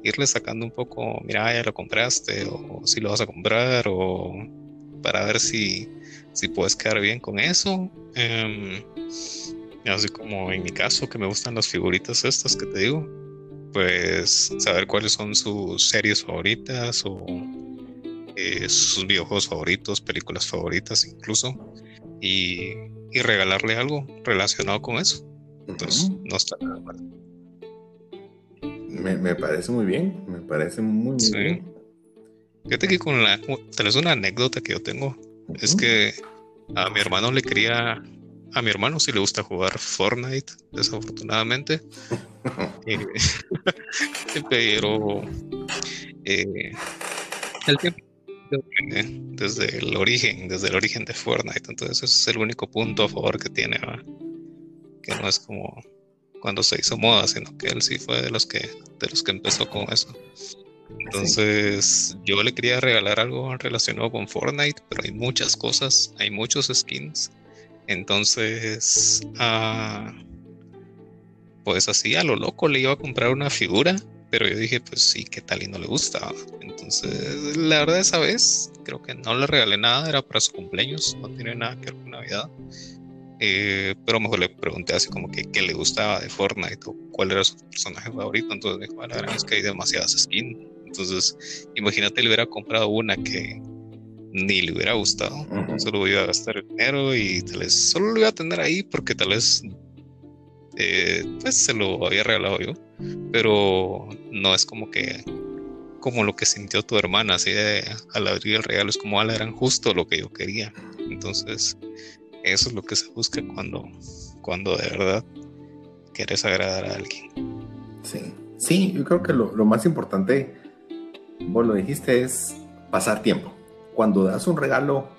Speaker 2: irle sacando un poco, mira, ya lo compraste o si lo vas a comprar o para ver si, si puedes quedar bien con eso. Em, así como en mi caso, que me gustan las figuritas estas que te digo, pues saber cuáles son sus series favoritas o eh, sus videojuegos favoritos, películas favoritas incluso, y y regalarle algo relacionado con eso. Entonces, no está nada mal.
Speaker 1: Me, parece muy bien, me parece muy, sí. bien.
Speaker 2: Fíjate que con la. Tenés una anécdota que yo tengo. Es que a mi hermano le quería. A mi hermano sí le gusta jugar Fortnite, desafortunadamente. Eh, pero. Eh, el tiempo desde el origen, desde el origen de Fortnite. Entonces ese es el único punto a favor que tiene, que no es como cuando se hizo moda, sino que él sí fue de los que, de los que empezó con eso. Entonces yo le quería regalar algo relacionado con Fortnite, pero hay muchas cosas, hay muchos skins. Entonces, ah, pues así a lo loco le iba a comprar una figura pero yo dije, pues sí, ¿qué tal y no le gustaba? Entonces, la verdad, esa vez creo que no le regalé nada, era para su cumpleaños, no tiene nada que ver con Navidad. Eh, pero mejor le pregunté así como que qué le gustaba de Fortnite o cuál era su personaje favorito. Entonces me dijo, la verdad es que hay demasiadas skins. Entonces, imagínate, le hubiera comprado una que ni le hubiera gustado. Solo iba a gastar el dinero y tal vez solo lo iba a tener ahí porque tal vez eh, pues se lo había regalado yo, pero no es como que como lo que sintió tu hermana, así de al abrir el regalo es como, ah, eran justo lo que yo quería. Entonces, eso es lo que se busca cuando, cuando de verdad quieres agradar a alguien.
Speaker 1: Sí, sí, yo creo que lo, lo más importante, vos lo dijiste, es pasar tiempo. Cuando das un regalo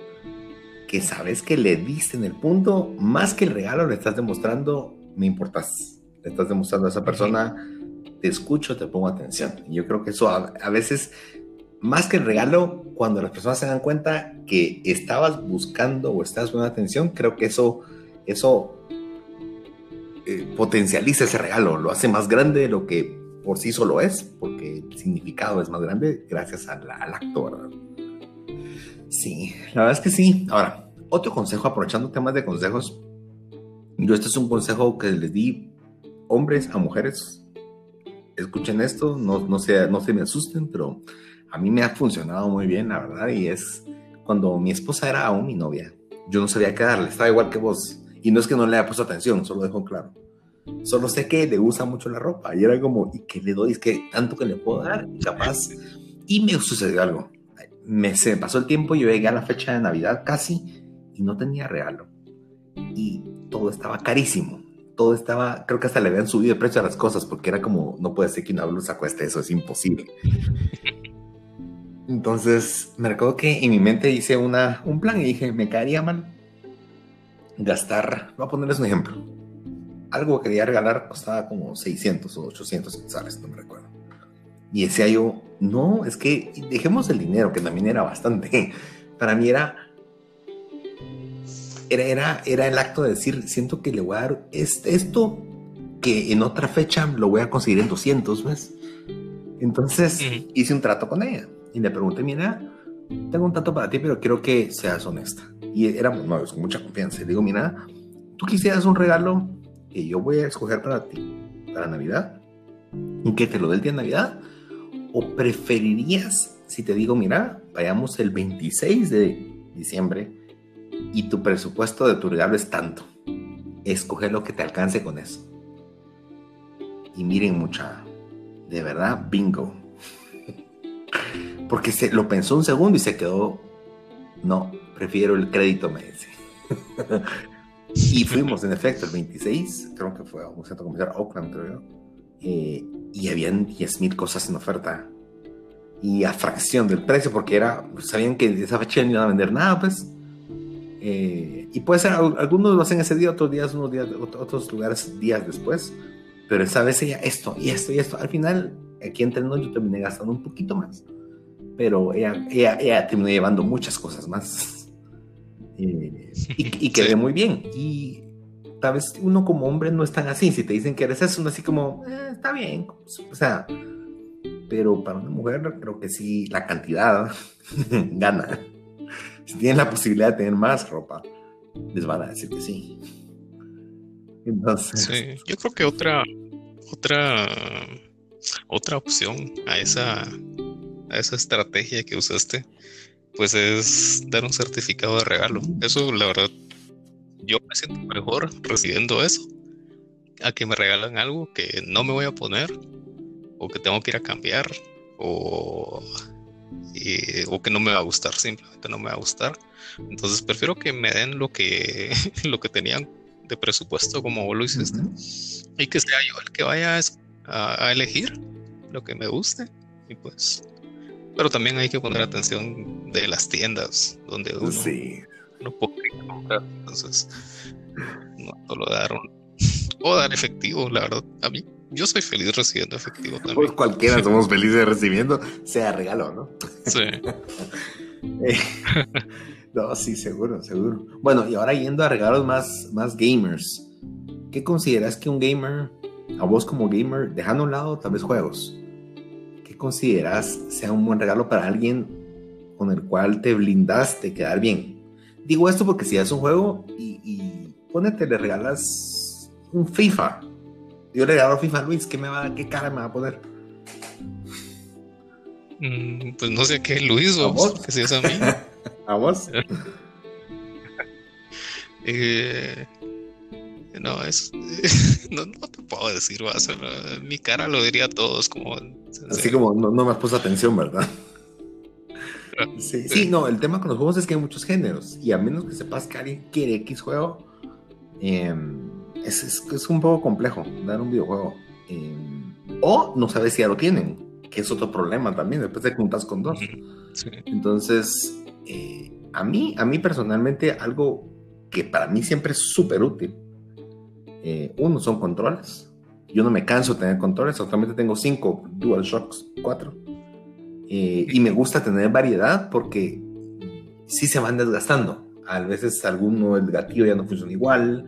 Speaker 1: que sabes que le diste en el punto, más que el regalo le estás demostrando me importas, le estás demostrando a esa persona, te escucho, te pongo atención. Yo creo que eso a, veces, más que el regalo, cuando las personas se dan cuenta que estabas buscando o estás poniendo atención, creo que eso, eso eh, potencializa ese regalo, lo hace más grande de lo que por sí solo es, porque el significado es más grande gracias al, al acto, ¿verdad? Sí, la verdad es que sí. Ahora, otro consejo, aprovechando temas de consejos, yo este es un consejo que les di hombres a mujeres. Escuchen esto, no, no, se, no se me asusten, pero a mí me ha funcionado muy bien, la verdad, y es cuando mi esposa era aún mi novia. Yo no sabía qué darle, estaba igual que vos. Y no es que no le haya puesto atención, solo dejo claro. Solo sé que le gusta mucho la ropa. Y era como, ¿y qué le doy? Es que tanto que le puedo dar, capaz. Y me sucedió algo. Me, pasó el tiempo, yo llegué a la fecha de Navidad casi y no tenía regalo. Y todo estaba carísimo. Todo estaba, creo que hasta le habían subido el precio a las cosas porque era como, no puede ser que una blusa cueste eso, es imposible. Entonces me recuerdo que en mi mente hice una, un plan y dije, me caería mal gastar, voy a ponerles un ejemplo. Algo que quería regalar costaba como 600 o 800 quetzales, no me recuerdo. Y decía yo, no, es que dejemos el dinero, que también era bastante. Para mí era era, era, el acto de decir, siento que le voy a dar esto que en otra fecha lo voy a conseguir en 200, ¿ves? Entonces hice un trato con ella y le pregunté, mira, tengo un trato para ti, pero quiero que seas honesta. Y éramos no, con mucha confianza. Le digo, mira, tú quisieras un regalo que yo voy a escoger para ti, para Navidad, y que te lo dé el día de Navidad, o preferirías, si te digo, mira, vayamos el 26 de diciembre y tu presupuesto de tu regalo es tanto, escoger lo que te alcance con eso. Y miren mucha, de verdad, bingo. Porque se lo pensó un segundo y se quedó, no, prefiero el crédito, me dice. y fuimos, en efecto, el 26, creo que fue a un centro comercial Oakland, creo yo. Eh, y habían 10 mil cosas en oferta. Y a fracción del precio, porque era, sabían que esa fecha no iban a vender nada, pues. Eh, y puede ser, algunos lo hacen ese día, otros días, unos días, otros lugares días después pero esa vez ella esto y esto y esto. Al final, aquí entre nosotros yo terminé gastando un poquito más, pero ella, ella, terminó llevando muchas cosas más. Eh, y, quedé muy bien. Y tal vez uno como hombre no es tan así. Si te dicen que eres eso, uno así como, eh, está bien. O sea, pero para una mujer creo que sí, la cantidad gana. Si tienen la posibilidad de tener más ropa, les van a decir que sí.
Speaker 2: Entonces... Sí, yo creo que otra, otra, otra opción a esa, a esa estrategia que usaste, pues es dar un certificado de regalo. Eso, la verdad, yo me siento mejor recibiendo eso a que me regalan algo que no me voy a poner o que tengo que ir a cambiar o, o que no me va a gustar, simplemente no me va a gustar. Entonces prefiero que me den lo que, lo que tenían de presupuesto como vos lo hiciste y que sea yo el que vaya a, elegir lo que me guste y pues pero también hay que poner atención de las tiendas donde uno, sí. Puede comprar entonces no solo dar un, o dar efectivo la verdad a mí yo soy feliz recibiendo efectivo también. Pues
Speaker 1: cualquiera somos felices recibiendo, sea regalo, ¿no? Sí. Eh, no, sí, seguro, seguro. Bueno, y ahora yendo a regalos más, más gamers. ¿Qué consideras que un gamer, a vos como gamer, dejando a un lado tal vez juegos, qué consideras sea un buen regalo para alguien con el cual te blindas de quedar bien? Digo esto porque si haces un juego y, y ponete, le regalas un FIFA. Yo le regalo FIFA a Luis, ¿qué, me va, ¿qué cara me va a poner?
Speaker 2: Mm, pues no sé qué, Luis, o vos? que si es a mí.
Speaker 1: ¿A vos?
Speaker 2: Eh, no, es. No, te puedo decir, vas mi cara lo diría a todos como.
Speaker 1: Así como no, me has puesto atención, ¿verdad? Sí, sí, no, el tema con los juegos es que hay muchos géneros y a menos que sepas que alguien quiere X juego, em, es, es, un poco complejo dar un videojuego. Em, o no sabes si ya lo tienen, que es otro problema también, después te juntas con dos. Entonces, eh, a, mí, a mí personalmente algo que para mí siempre es súper útil, eh, uno son controles. Yo no me canso de tener controles, actualmente tengo cinco DualShocks 4. Eh, y me gusta tener variedad porque sí se van desgastando. A veces alguno, el gatillo ya no funciona igual,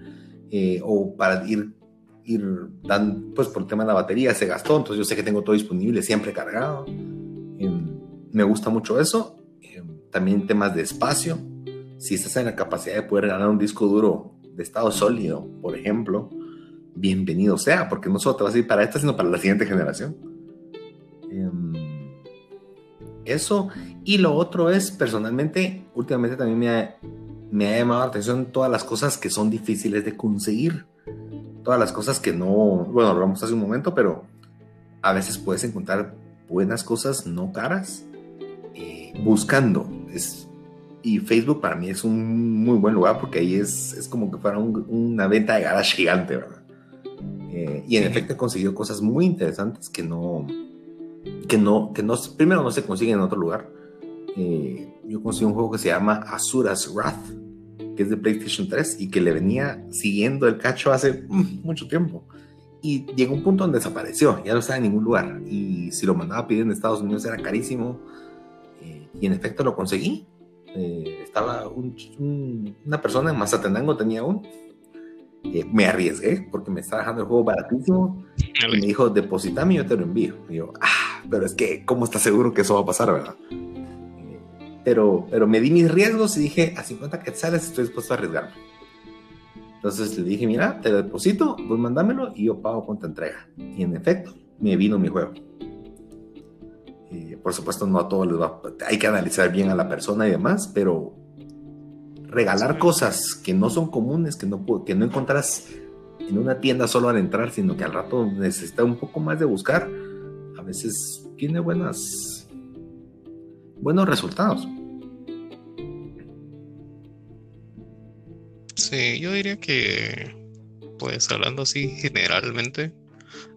Speaker 1: o para ir, ir pues por el tema de la batería se gastó, entonces yo sé que tengo todo disponible, siempre cargado. Em, me gusta mucho eso también temas de espacio. Si estás en la capacidad de poder ganar un disco duro de estado sólido, por ejemplo, bienvenido sea, porque no solo te vas a ir para esta, sino para la siguiente generación. Eso. Y lo otro es, personalmente, últimamente también me ha, me ha llamado la atención todas las cosas que son difíciles de conseguir. Todas las cosas que no, bueno, lo hablamos hace un momento, pero a veces puedes encontrar buenas cosas no caras eh, buscando y Facebook para mí es un muy buen lugar porque ahí es, es como que fuera una venta de garage gigante, ¿verdad? Eh, y en efecto he conseguido cosas muy interesantes que no, que no, que no, primero no se consiguen en otro lugar. Eh, yo conseguí un juego que se llama Azura's Wrath, que es de PlayStation 3 y que le venía siguiendo el cacho hace mm, mucho tiempo. Y llegó un punto donde desapareció, ya no estaba en ningún lugar. Y si lo mandaba a pedir en Estados Unidos era carísimo y en efecto lo conseguí. Eh, estaba una persona en Mazatenango tenía uno. Eh, me arriesgué porque me estaba dejando el juego baratísimo y me dijo, depositame y yo te lo envío. Y yo, ah, pero es que, ¿cómo estás seguro que eso va a pasar, verdad? Pero, pero me di mis riesgos y dije, a 50 quetzales estoy dispuesto a arriesgarme. Entonces le dije, mira, te deposito, pues mándamelo y yo pago con tu entrega. Y en efecto, me vino mi juego. por supuesto, no a todos les va, hay que analizar bien a la persona y demás, pero regalar cosas que no son comunes, que no, que no encontrás en una tienda solo al entrar, sino que al rato necesita un poco más de buscar, veces tiene buenas, buenos resultados.
Speaker 2: Sí, yo diría que, pues hablando así generalmente,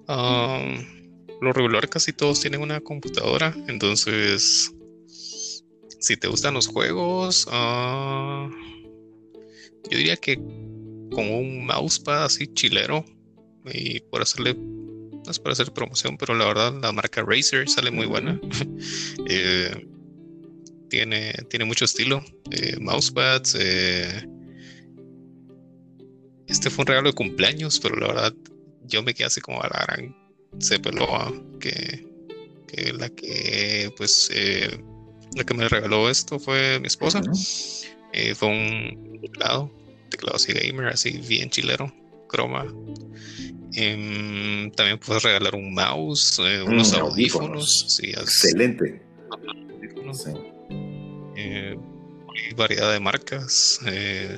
Speaker 2: lo regular casi todos tienen una computadora, entonces si te gustan los juegos, uh, yo diría que con un mousepad así chilero y por hacerle no es para hacer promoción, pero la verdad la marca Razer sale muy buena. Eh, tiene, tiene mucho estilo. Eh, mousepads. Eh, este fue un regalo de cumpleaños, pero la verdad yo me quedé así como a la gran se que, que la que pues la que me regaló esto fue mi esposa. fue un teclado teclado así gamer, así bien chilero, croma. Em, también puedes regalar un mouse, eh, mm, unos audífonos.
Speaker 1: Excelente.
Speaker 2: Eh, hay variedad de marcas. Eh,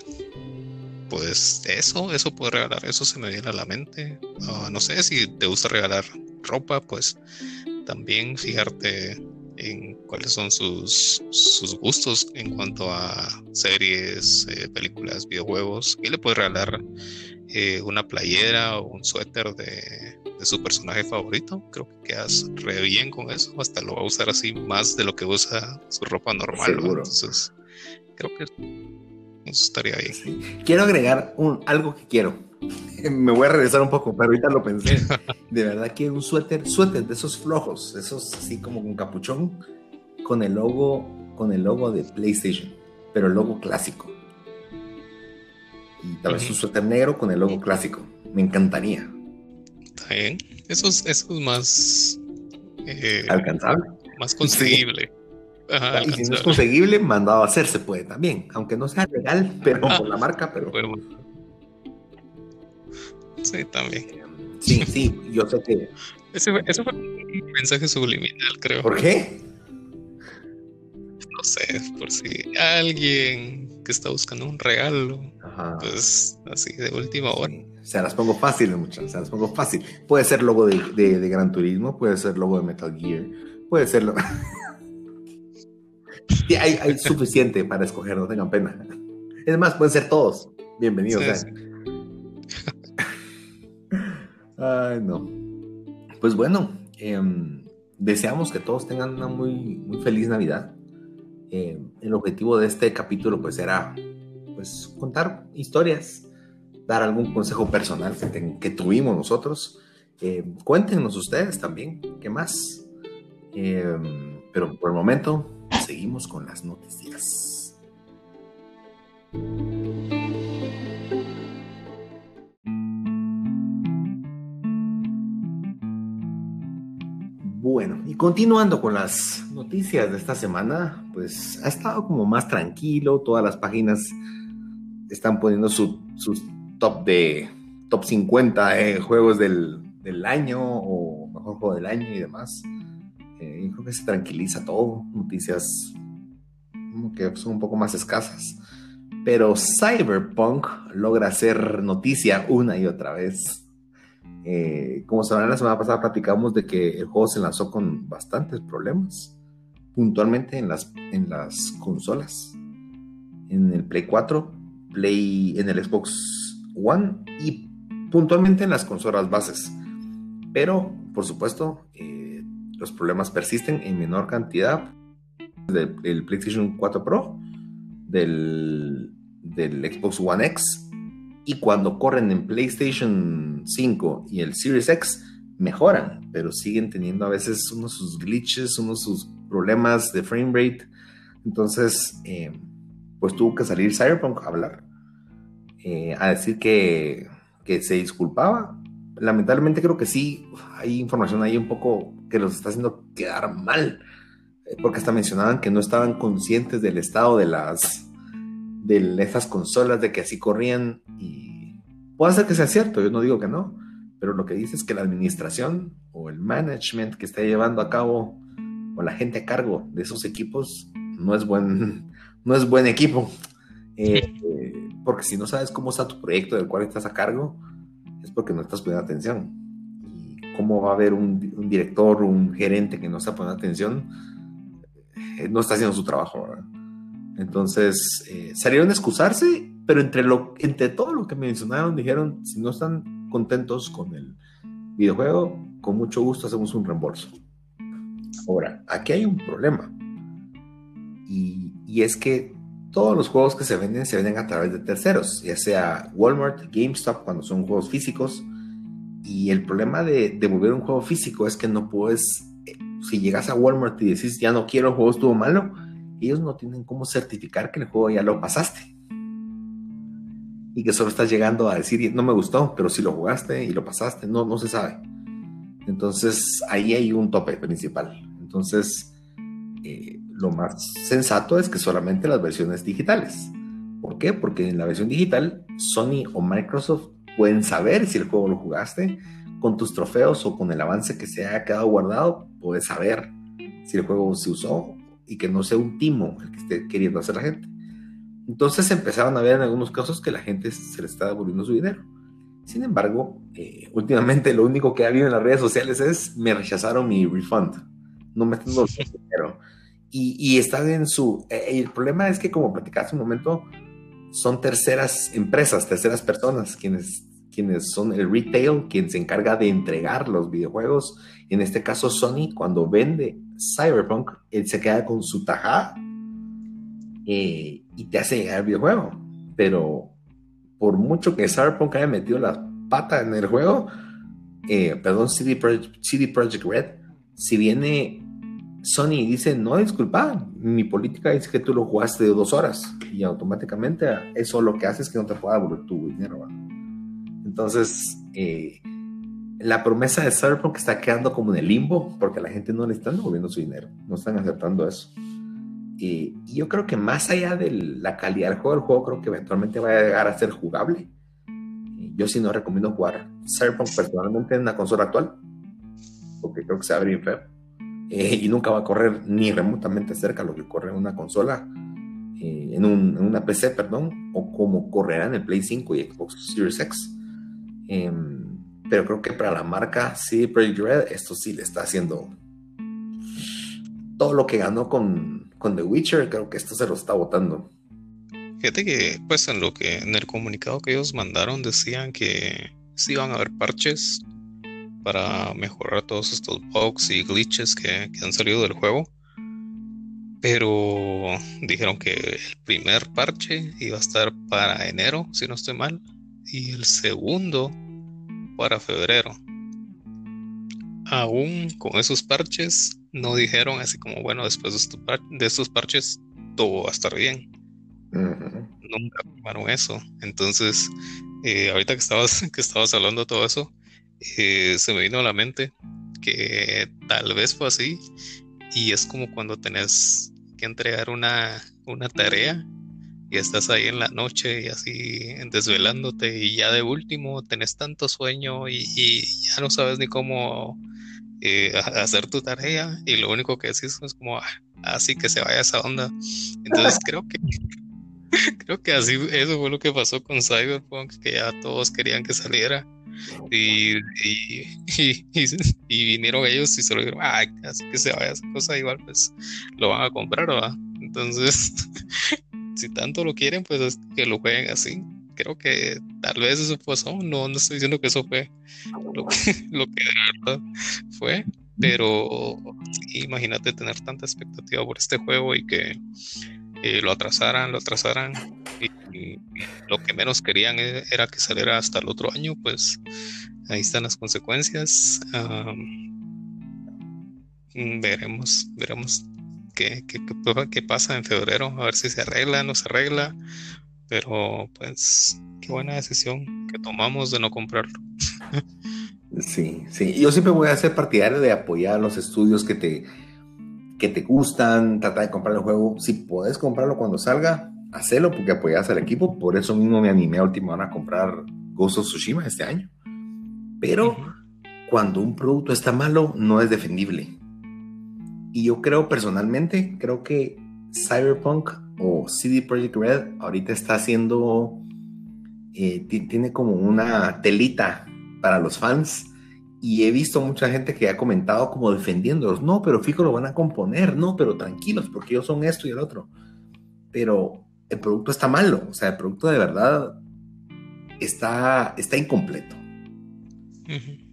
Speaker 2: pues eso, eso puedes regalar, eso se me viene a la mente. Ah, no sé si te gusta regalar ropa, pues también fijarte en cuáles son sus, sus gustos en cuanto a series, eh, películas, videojuegos. Y le puede regalar eh, una playera o un suéter de, su personaje favorito. Creo que quedas re bien con eso. Hasta lo va a usar así más de lo que usa su ropa normal. Entonces, creo que eso estaría bien.
Speaker 1: Quiero agregar un, algo que quiero. Me voy a regresar un poco, pero ahorita lo pensé. De verdad que un suéter, suéter de esos flojos, esos así como con capuchón, con el logo, con el logo de PlayStation, pero el logo clásico. Y tal vez un suéter negro con el logo clásico. Me encantaría.
Speaker 2: Está bien. Eso es, más
Speaker 1: eh, alcanzable.
Speaker 2: Más conseguible.
Speaker 1: y si no es conseguible, mandado a hacer se puede también, aunque no sea legal, pero con la marca, pero.
Speaker 2: Sí, también.
Speaker 1: Sí, sí, yo sé que.
Speaker 2: Ese, fue un mensaje subliminal, creo.
Speaker 1: ¿Por qué?
Speaker 2: No sé, por si alguien que está buscando un regalo, pues así de última hora.
Speaker 1: Se las pongo fácil, muchachos, se las pongo fácil. Puede ser logo de, de, Gran Turismo, puede ser logo de Metal Gear, puede ser logo. sí, hay, hay, suficiente para escoger, no tengan pena. Es más, pueden ser todos. Bienvenidos. Ay, no. Pues bueno, em, deseamos que todos tengan una muy, muy feliz Navidad. Em, el objetivo de este capítulo pues era pues contar historias, dar algún consejo personal que, tuvimos nosotros. Em, cuéntenos ustedes también, ¿qué más? pero por el momento seguimos con las noticias. Continuando con las noticias de esta semana, pues ha estado como más tranquilo, todas las páginas están poniendo sus top de top 50 eh, juegos del, año o mejor juego del año y demás. Eh, creo que se tranquiliza todo, noticias que son un poco más escasas. Pero Cyberpunk logra hacer noticia una y otra vez. Eh, como sabrán, la semana pasada platicamos de que el juego se lanzó con bastantes problemas, puntualmente en las, en las consolas, en el Play 4, Play, en el Xbox One y puntualmente en las consolas bases. Pero, por supuesto, eh, los problemas persisten en menor cantidad del, PlayStation 4 Pro, del, del Xbox One X y cuando corren en PlayStation 5 y el Series X mejoran, pero siguen teniendo a veces unos sus glitches, unos sus problemas de frame rate. Entonces, eh, pues tuvo que salir Cyberpunk a hablar, eh, a decir que que se disculpaba. Lamentablemente creo que sí, hay información ahí un poco que los está haciendo quedar mal, eh, porque hasta mencionaban que no estaban conscientes del estado de las de esas consolas, de que así corrían y puede ser que sea cierto, yo no digo que no, pero lo que dice es que la administración o el management que está llevando a cabo o la gente a cargo de esos equipos no es buen, no es buen equipo. Eh, porque si no sabes cómo está tu proyecto del cual estás a cargo, es porque no estás poniendo atención. Y cómo va a haber un, director o un gerente que no está poniendo atención, eh, no está haciendo su trabajo. Entonces, eh, salieron a excusarse, pero entre, todo lo que mencionaron, dijeron, si no están contentos con el videojuego, con mucho gusto hacemos un reembolso. Ahora, aquí hay un problema. Y, y es que todos los juegos que se venden se venden a través de terceros, ya sea Walmart, GameStop, cuando son juegos físicos. Y el problema de devolver un juego físico es que no puedes, eh, si llegas a Walmart y decís ya no quiero, el juego estuvo malo, ellos no tienen cómo certificar que el juego ya lo pasaste. Y que solo estás llegando a decir no me gustó, pero si lo jugaste y lo pasaste, no, no se sabe. Entonces ahí hay un tope principal. Entonces, eh, lo más sensato es que solamente las versiones digitales. ¿Por qué? Porque en la versión digital, Sony o Microsoft pueden saber si el juego lo jugaste con tus trofeos o con el avance que se haya quedado guardado, puedes saber si el juego se usó y que no sea un timo el que esté queriendo hacer la gente. Entonces empezaron a ver en algunos casos que la gente se le está devolviendo su dinero. Sin embargo, eh, últimamente lo único que ha habido en las redes sociales es me rechazaron mi refund. No me están dando dinero y, están en su... Eh, el problema es que, como platicaste un momento, son terceras empresas, terceras personas quienes, quienes son el retail, quien se encarga de entregar los videojuegos. En este caso, Sony, cuando vende Cyberpunk, él se queda con su tajada eh, y te hace llegar el videojuego. Pero por mucho que Cyberpunk haya metido la pata en el juego, eh, perdón, CD CD Projekt Red, si viene Sony dice, no, disculpa, mi política dice que tú lo jugaste de dos horas y automáticamente eso lo que hace es que no te pueda devolver tu dinero. Entonces, eh, la promesa de Cyberpunk está quedando como en el limbo porque la gente no le está devolviendo su dinero, no están aceptando eso. y yo creo que más allá de la calidad del juego, el juego creo que eventualmente va a llegar a ser jugable. yo sí no recomiendo jugar Cyberpunk personalmente en una consola actual, porque creo que se abre bien feo eh, y nunca va a correr ni remotamente cerca a lo que corre en una consola, eh, en, una PC, perdón, o como correrá en el Play 5 y Xbox Series X. Em, pero creo que para la marca CD Projekt Red, esto sí le está haciendo todo lo que ganó con, con The Witcher, creo que esto se lo está votando.
Speaker 2: Fíjate que, pues, en lo que en el comunicado que ellos mandaron decían que sí iban a haber parches para mejorar todos estos bugs y glitches que, han salido del juego. Pero dijeron que el primer parche iba a estar para enero, si no estoy mal, y el segundo para febrero. Aún con esos parches, no dijeron así como, bueno, después de estos, parches, todo va a estar bien. Nunca afirmaron eso. Entonces, eh, ahorita que estabas, que estabas hablando de todo eso, eh, se me vino a la mente que tal vez fue así y es como cuando tenés que entregar una, una tarea y estás ahí en la noche y así desvelándote y ya de último tenés tanto sueño y, ya no sabes ni cómo eh, hacer tu tarea y lo único que decís es como así ah, que se vaya esa onda entonces creo que creo que así eso fue lo que pasó con Cyberpunk que ya todos querían que saliera y, y, y, vinieron ellos y se lo dijeron, ay, así que se vaya esa cosa, igual pues lo van a comprar, ¿verdad? Entonces, si tanto lo quieren, pues que lo jueguen así. Creo que tal vez eso pasó, no, no estoy diciendo que eso fue lo que, lo que de verdad fue, pero imagínate tener tanta expectativa por este juego y que eh, lo atrasaran, lo atrasaran y, lo que menos querían e, era que saliera hasta el otro año, pues ahí están las consecuencias. veremos, veremos qué, qué, pasa en febrero, a ver si se arregla, no se arregla, pero pues qué buena decisión que tomamos de no comprarlo.
Speaker 1: sí, sí. Yo siempre voy a ser partidario de apoyar los estudios que te, que te gustan, tratar de comprar el juego. Si puedes comprarlo cuando salga, hacelo porque apoyas al equipo. Por eso mismo me animé a última hora a comprar Ghost of Tsushima este año. Pero cuando un producto está malo, no es defendible. Y yo creo personalmente, creo que Cyberpunk o CD Projekt Red ahorita está haciendo, eh, tiene como una telita para los fans. Y he visto mucha gente que ha comentado como defendiéndolos. No, pero fijo lo van a componer. No, pero tranquilos, porque ellos son esto y el otro. Pero el producto está malo. O sea, el producto de verdad está, está incompleto.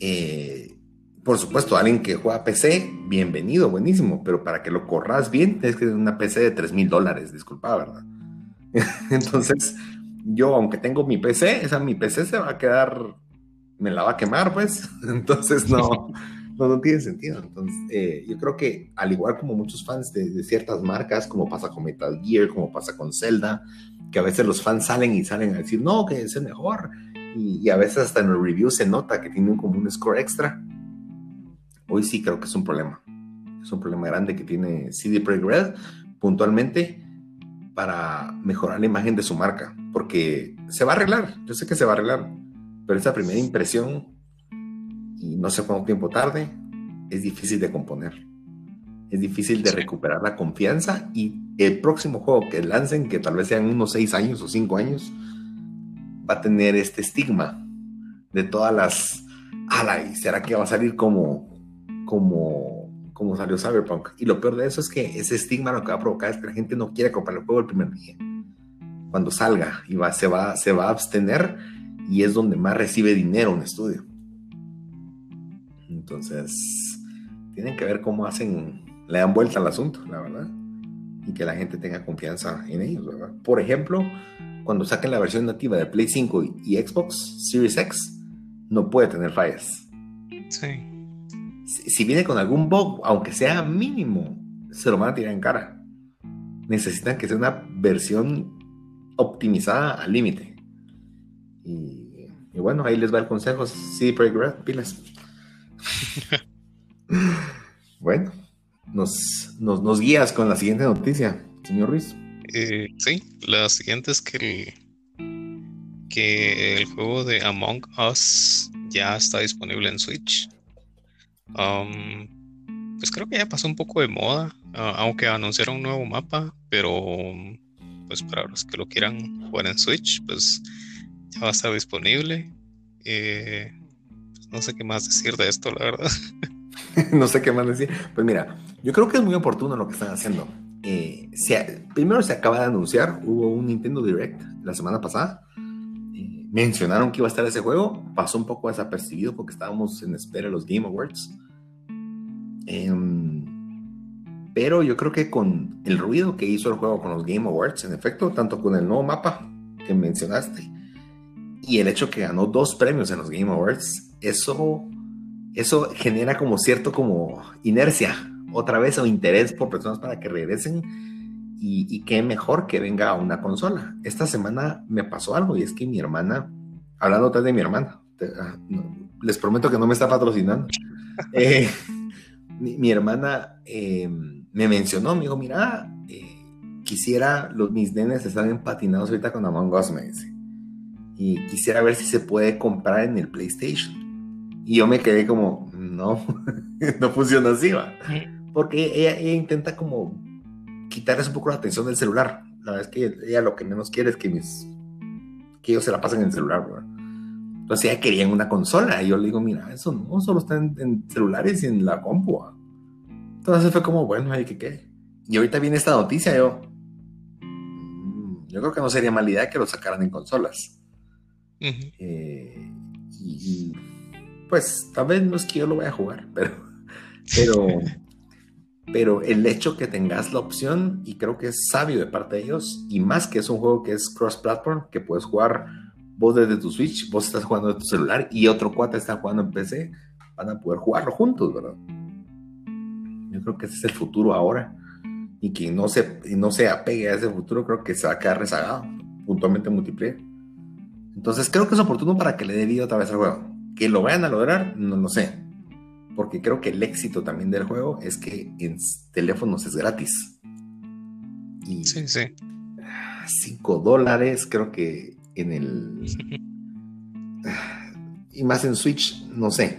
Speaker 1: Eh, por supuesto, alguien que juega PC, bienvenido, buenísimo, pero para que lo corras bien, tienes que tener una PC de 3 mil dólares, disculpa, ¿verdad? Entonces, yo, aunque tengo mi PC, esa mi PC se va a quedar, me la va a quemar, pues. Entonces, no, no, tiene sentido. Entonces, eh, yo creo que, al igual como muchos fans de, ciertas marcas, como pasa con Metal Gear, como pasa con Zelda, que a veces los fans salen y salen a decir, no, que es el mejor, y, a veces hasta en el review se nota que tiene como un score extra. Hoy sí creo que es un problema. Es un problema grande que tiene CD Projekt Red puntualmente para mejorar la imagen de su marca, porque se va a arreglar, yo sé que se va a arreglar, pero esa primera impresión, y no sé cuánto tiempo tarde, es difícil de componer. Es difícil de recuperar la confianza y el próximo juego que lancen, que tal vez sean unos seis años o cinco años, va a tener este estigma de todas las. ¡Hala! ¿Y será que va a salir como, como, como salió Cyberpunk? Y lo peor de eso es que ese estigma lo que va a provocar es que la gente no quiere comprar el juego el primer día. Cuando salga y va, se, va, se va a abstener y es donde más recibe dinero un estudio. Entonces, tienen que ver cómo hacen, le dan vuelta al asunto, la verdad. Y que la gente tenga confianza en ellos, ¿verdad? Por ejemplo, cuando saquen la versión nativa de Play 5 y, Xbox Series X, no puede tener fallas. Sí. Si, viene con algún bug, aunque sea mínimo, se lo van a tirar en cara. Necesitan que sea una versión optimizada al límite. Y, bueno, ahí les va el consejo. Sí, Red, pilas. bueno, nos, nos, nos guías con la siguiente noticia, señor Ruiz.
Speaker 2: Eh, sí, la siguiente es que el, que el juego de Among Us ya está disponible en Switch. Um, pues creo que ya pasó un poco de moda, aunque anunciaron un nuevo mapa, pero pues para los que lo quieran jugar en Switch, pues ya va a estar disponible. Eh, pues, no sé qué más decir de esto, la verdad.
Speaker 1: no sé qué más decir. Pues mira, yo creo que es muy oportuno lo que están haciendo eh, primero se acaba de anunciar, hubo un Nintendo Direct la semana pasada. Mencionaron que iba a estar ese juego, pasó un poco desapercibido porque estábamos en espera de los Game Awards. Em, pero yo creo que con el ruido que hizo el juego con los Game Awards, en efecto, tanto con el nuevo mapa que mencionaste y el hecho que ganó dos premios en los Game Awards, eso, eso genera como cierto como inercia otra vez o interés por personas para que regresen y, qué mejor que venga a una consola. Esta semana me pasó algo y es que mi hermana, hablando otra de mi hermana, ah, les prometo que no me está patrocinando. Eh, mi, hermana em, me mencionó, me dijo, mira, eh, quisiera, los, mis nenes están empatinados ahorita con Among Us, me dice. Y quisiera ver si se puede comprar en el PlayStation. Y yo me quedé como, no, no funciona así, va porque ella, intenta como quitarles un poco la atención del celular. La verdad es que ella lo que menos quiere es que mis que ellos se la pasen en el celular, ¿verdad? Entonces ella quería una consola y yo le digo, mira, eso no solo está en, celulares y en la compu. Entonces fue como, bueno, hay que qué. Y ahorita viene esta noticia, yo, mm, yo creo que no sería mala idea que lo sacaran en consolas. Eh, y, pues tal vez no es que yo lo vaya a jugar, pero, pero pero el hecho que tengas la opción, y creo que es sabio de parte de ellos, y más que es un juego que es cross-platform, que puedes jugar vos desde tu Switch, vos estás jugando de tu celular y otro cuate está jugando en PC, van a poder jugarlo juntos, ¿verdad? Yo creo que ese es el futuro ahora. Y quien no se, no se apegue a ese futuro, creo que se va a quedar rezagado, puntualmente multiplayer. Entonces creo que es oportuno para que le dé vida otra vez al juego. Que lo vayan a lograr, no lo sé. Porque creo que el éxito también del juego es que en teléfonos es gratis.
Speaker 2: Y sí, sí.
Speaker 1: 5 dólares, creo que en el. y más en Switch, no sé.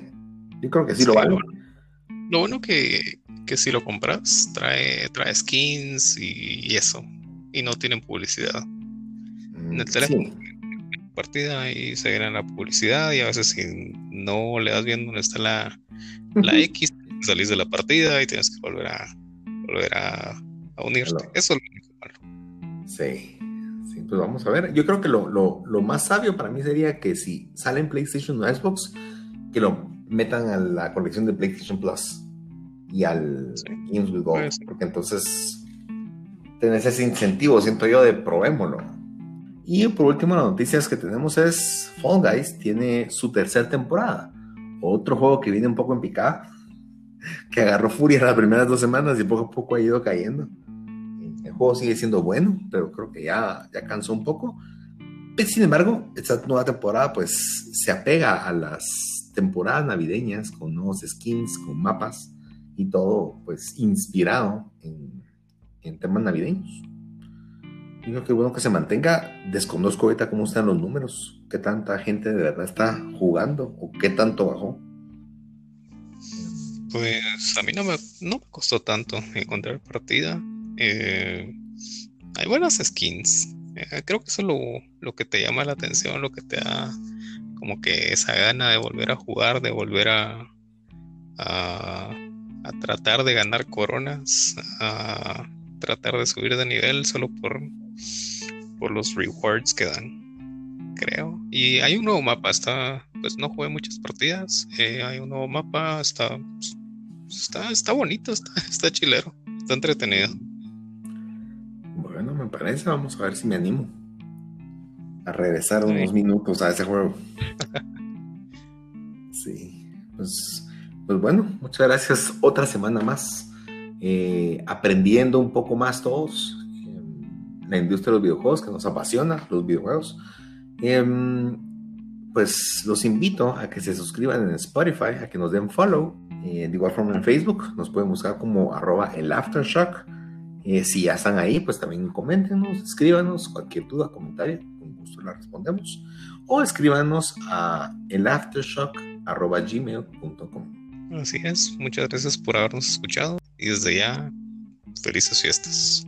Speaker 1: Yo creo que sí, lo vale.
Speaker 2: Lo bueno que, que si lo compras, trae, trae skins y, eso. Y no tienen publicidad. en el mm, teléfono. Partida y se viene la publicidad y a veces si no le das bien donde está la, la X, salís de la partida y tienes que volver a volver a, unirte. Eso es lo
Speaker 1: malo. Sí. sí, pues vamos a ver. Yo creo que lo, lo, lo más sabio para mí sería que si sale en PlayStation o Xbox, que lo metan a la colección de PlayStation Plus y al Games with Gold, porque entonces tenés ese incentivo, siento yo, de probémoslo. Y por último, las noticias que tenemos es Fall Guys tiene su tercera temporada. Otro juego que viene un poco en picada, que agarró furia las primeras dos semanas y poco a poco ha ido cayendo. El juego sigue siendo bueno, pero creo que ya, ya cansó un poco. Sin embargo, esta nueva temporada pues se apega a las temporadas navideñas con nuevos skins, con mapas y todo pues inspirado en, temas navideños. Digo que bueno que se mantenga. Desconozco ahorita cómo están los números, qué tanta gente de verdad está jugando o qué tanto bajó.
Speaker 2: Pues a mí no me, no me costó tanto encontrar partida. Eh, hay buenas skins. Eh, creo que eso es lo, lo, que te llama la atención, lo que te da como que esa gana de volver a jugar, de volver a, a, tratar de ganar coronas, a tratar de subir de nivel solo por, por los rewards que dan, creo. Y hay un nuevo mapa, está, pues no jugué muchas partidas, eh, hay un nuevo mapa, está, está, está bonito, está, está chilero, está entretenido.
Speaker 1: Bueno, me parece, vamos a ver si me animo a regresar unos minutos a ese juego. sí, pues, pues bueno, muchas gracias. Otra semana más, eh, aprendiendo un poco más todos la industria de los videojuegos que nos apasiona, los videojuegos. Em, pues los invito a que se suscriban en Spotify, a que nos den follow. Eh, de igual forma en Facebook, nos pueden buscar como arroba el Aftershock. Eh, si ya están ahí, pues también coméntenos, escríbanos cualquier duda, comentario la respondemos. O escríbanos a elaftershock.gmail.com.
Speaker 2: Así es, muchas gracias por habernos escuchado y desde ya, felices fiestas.